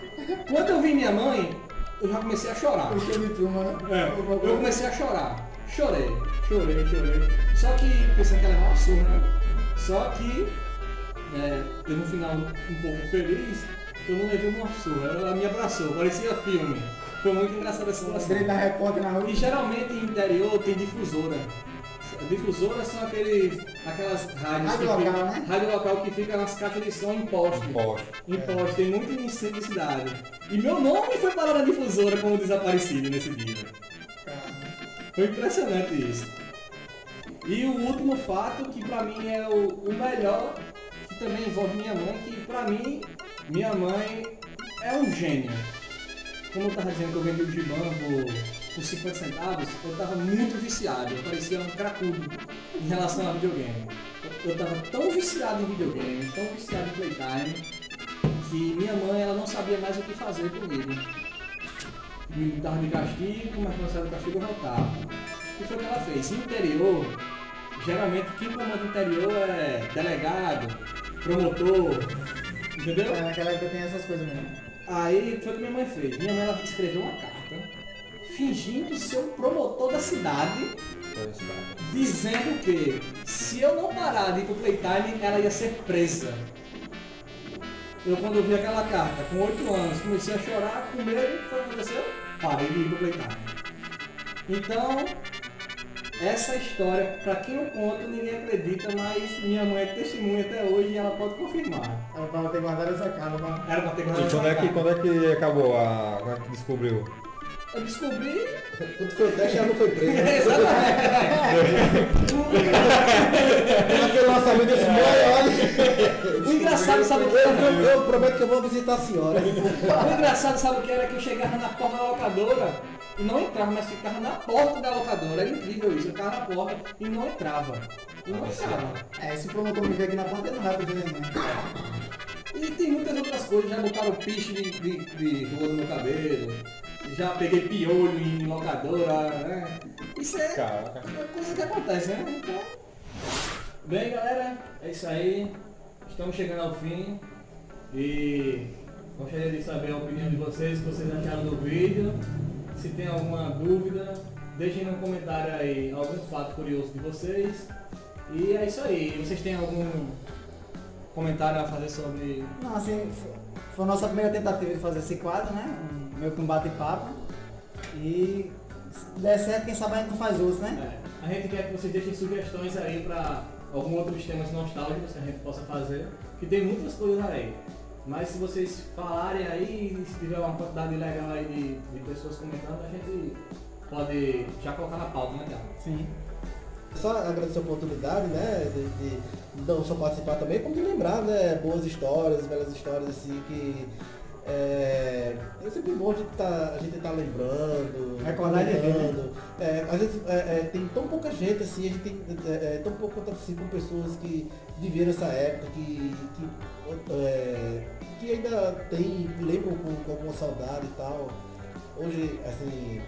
Quando eu vi minha mãe, eu já comecei a chorar. O show de né? É, eu comecei a chorar. Chorei, chorei, chorei. Só que, pensando que ela era uma surra, né? Só que, é, teve um final um pouco feliz, eu não levei uma surra. Ela me abraçou, parecia filme. Foi muito engraçada essa situação. Grita repórter na rua. E geralmente em interior tem difusora. Difusoras são aqueles, aquelas rádios Rádio que local, fica- né? rádio local que fica nas caixas de som em poste. Poste. Em poste, tem muito em centro de cidade. E meu nome foi parar na difusora como desaparecido nesse dia. Foi impressionante isso. E o último fato, que pra mim é o, o melhor, que também envolve minha mãe, que pra mim, minha mãe é um gênio. Como eu tava dizendo que eu vendi o gibão por, por 50 centavos, eu tava muito viciado, eu parecia um cracudo em relação a videogame. Eu, eu tava tão viciado em videogame, tão viciado em playtime, que minha mãe ela não sabia mais o que fazer comigo. Me dava de castigo, mas quando saiu do castigo eu voltava. O que foi que ela fez? Interior, geralmente quem comanda interior é delegado, promotor, entendeu? É, naquela época tem essas coisas mesmo. Aí foi o que minha mãe fez. Minha mãe ela escreveu uma carta fingindo ser o promotor da cidade, dizendo que se eu não parar de ir pro playtime, ela ia ser presa. Eu quando eu vi aquela carta, com 8 anos, comecei a chorar, com medo, o que foi que aconteceu? Parei de ir pro playtime. Então, essa história, pra quem eu conto, ninguém acredita, mas minha mãe é testemunha até hoje e ela pode confirmar. Era pra ter guardado essa cara, mas... Era pra ter guardado E quando essa é, que, carta. quando é que acabou a. Quando é que descobriu? Eu descobri Quando foi o teste, ela não foi presa. né? Aquele lançamento desse maior. O engraçado, sabe o que era? eu, eu prometo que eu vou visitar a senhora. O engraçado, sabe o que era? Que eu chegava na porta da locadora e não entrava, mas ficava na porta da locadora. Era incrível isso. Eu ficava na porta e não entrava. E não entrava. É, se o promotor me ver aqui na porta, ele não vai poder não. E tem muitas outras coisas. Já botaram piche de, de, de rua no meu cabelo. Já peguei piolho em locadora, né? Isso é Caraca. é coisa que acontece, né? Então. Bem, galera, é isso aí. Estamos chegando ao fim. E gostaria de saber a opinião de vocês, o que vocês acharam do vídeo. Se tem alguma dúvida, deixem no comentário aí algum fato curioso de vocês. E é isso aí. Vocês têm algum comentário a fazer sobre. Não, assim, foi- foi a nossa primeira tentativa de fazer esse quadro, né? Meio que um bate-papo. E se der certo, quem sabe a gente não faz outros, né? É, a gente quer que vocês deixem sugestões aí para algum outros temas nostálgicos que a gente possa fazer, que tem muitas coisas aí. Mas se vocês falarem aí, se tiver uma quantidade legal aí de, de pessoas comentando, a gente pode já colocar na pauta, né, Thiago? Sim. Só agradecer a oportunidade, né? De, de não só participar também, como de lembrar, né? Boas histórias, belas histórias assim que. É, é sempre bom a gente tá, a gente tá lembrando, Recordar de lembrando. É, às vezes é, é, tem tão pouca gente assim, a gente tem é, é, tão pouco contato assim, com pessoas que viveram essa época, que, que, é, que ainda tem, lembram com, com alguma saudade e tal. Hoje, assim,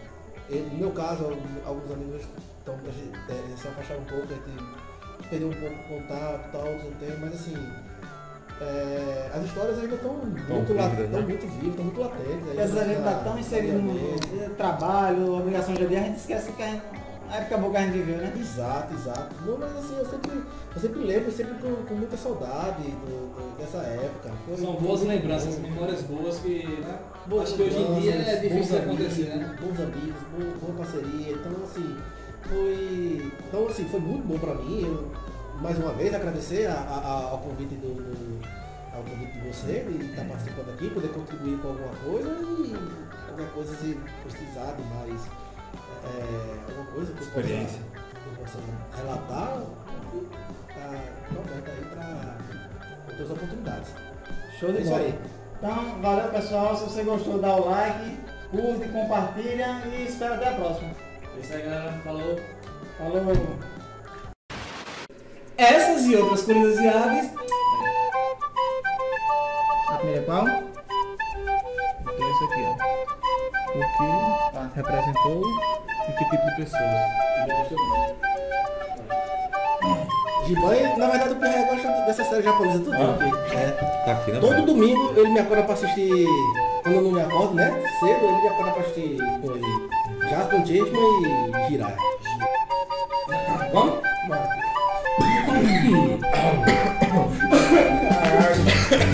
eu- no meu caso, alguns- alguns amigos estão é, se afastaram um pouco, a gente perdeu um pouco o contato e tal, outros não tem, mas assim, é, as histórias ainda estão muito, la- vívidas, tão né? muito vivas, estão muito latentes. Porque às vezes a gente tá tão inserido no no trabalho, obrigação de dia, a gente esquece que a, gente, a época boa que a gente viveu, né? Exato, exato. Não, mas assim, eu sempre, eu sempre lembro, sempre com, com muita saudade do- do- dessa época. Foi- São boas lembranças, bom. memórias boas que né, Boas acho que hoje em dia é difícil acontecer, amigos, né? Bons amigos, boa, boa parceria. Então assim, foi. Então assim, foi muito bom pra mim. Eu, mais uma vez agradecer a- a- a- ao convite do, do- você de estar participando aqui, poder contribuir com alguma coisa e qualquer coisa se precisar de mais é, alguma coisa que eu possa- Experiência. eu possa relatar, tá aberto aí para outras oportunidades. Show de É isso bola. aí. Então, valeu pessoal. Se você gostou, dá o like, curte, compartilha e espero até a próxima. É isso aí, galera. Falou. Falou! Essas e outras curiosidades primeira qual? Então é aqui, ó. Porque tá. representou e que tipo de pessoas. É. Jiban, na verdade, o Pierre gosta dessa série japonesa tudo. Ah, é, tá aqui, né? todo domingo ele me acorda pra assistir. Quando eu não me acordo, né? Cedo ele me acorda pra assistir com ele. Jasper Chasman e girar. Vamos? Vamos.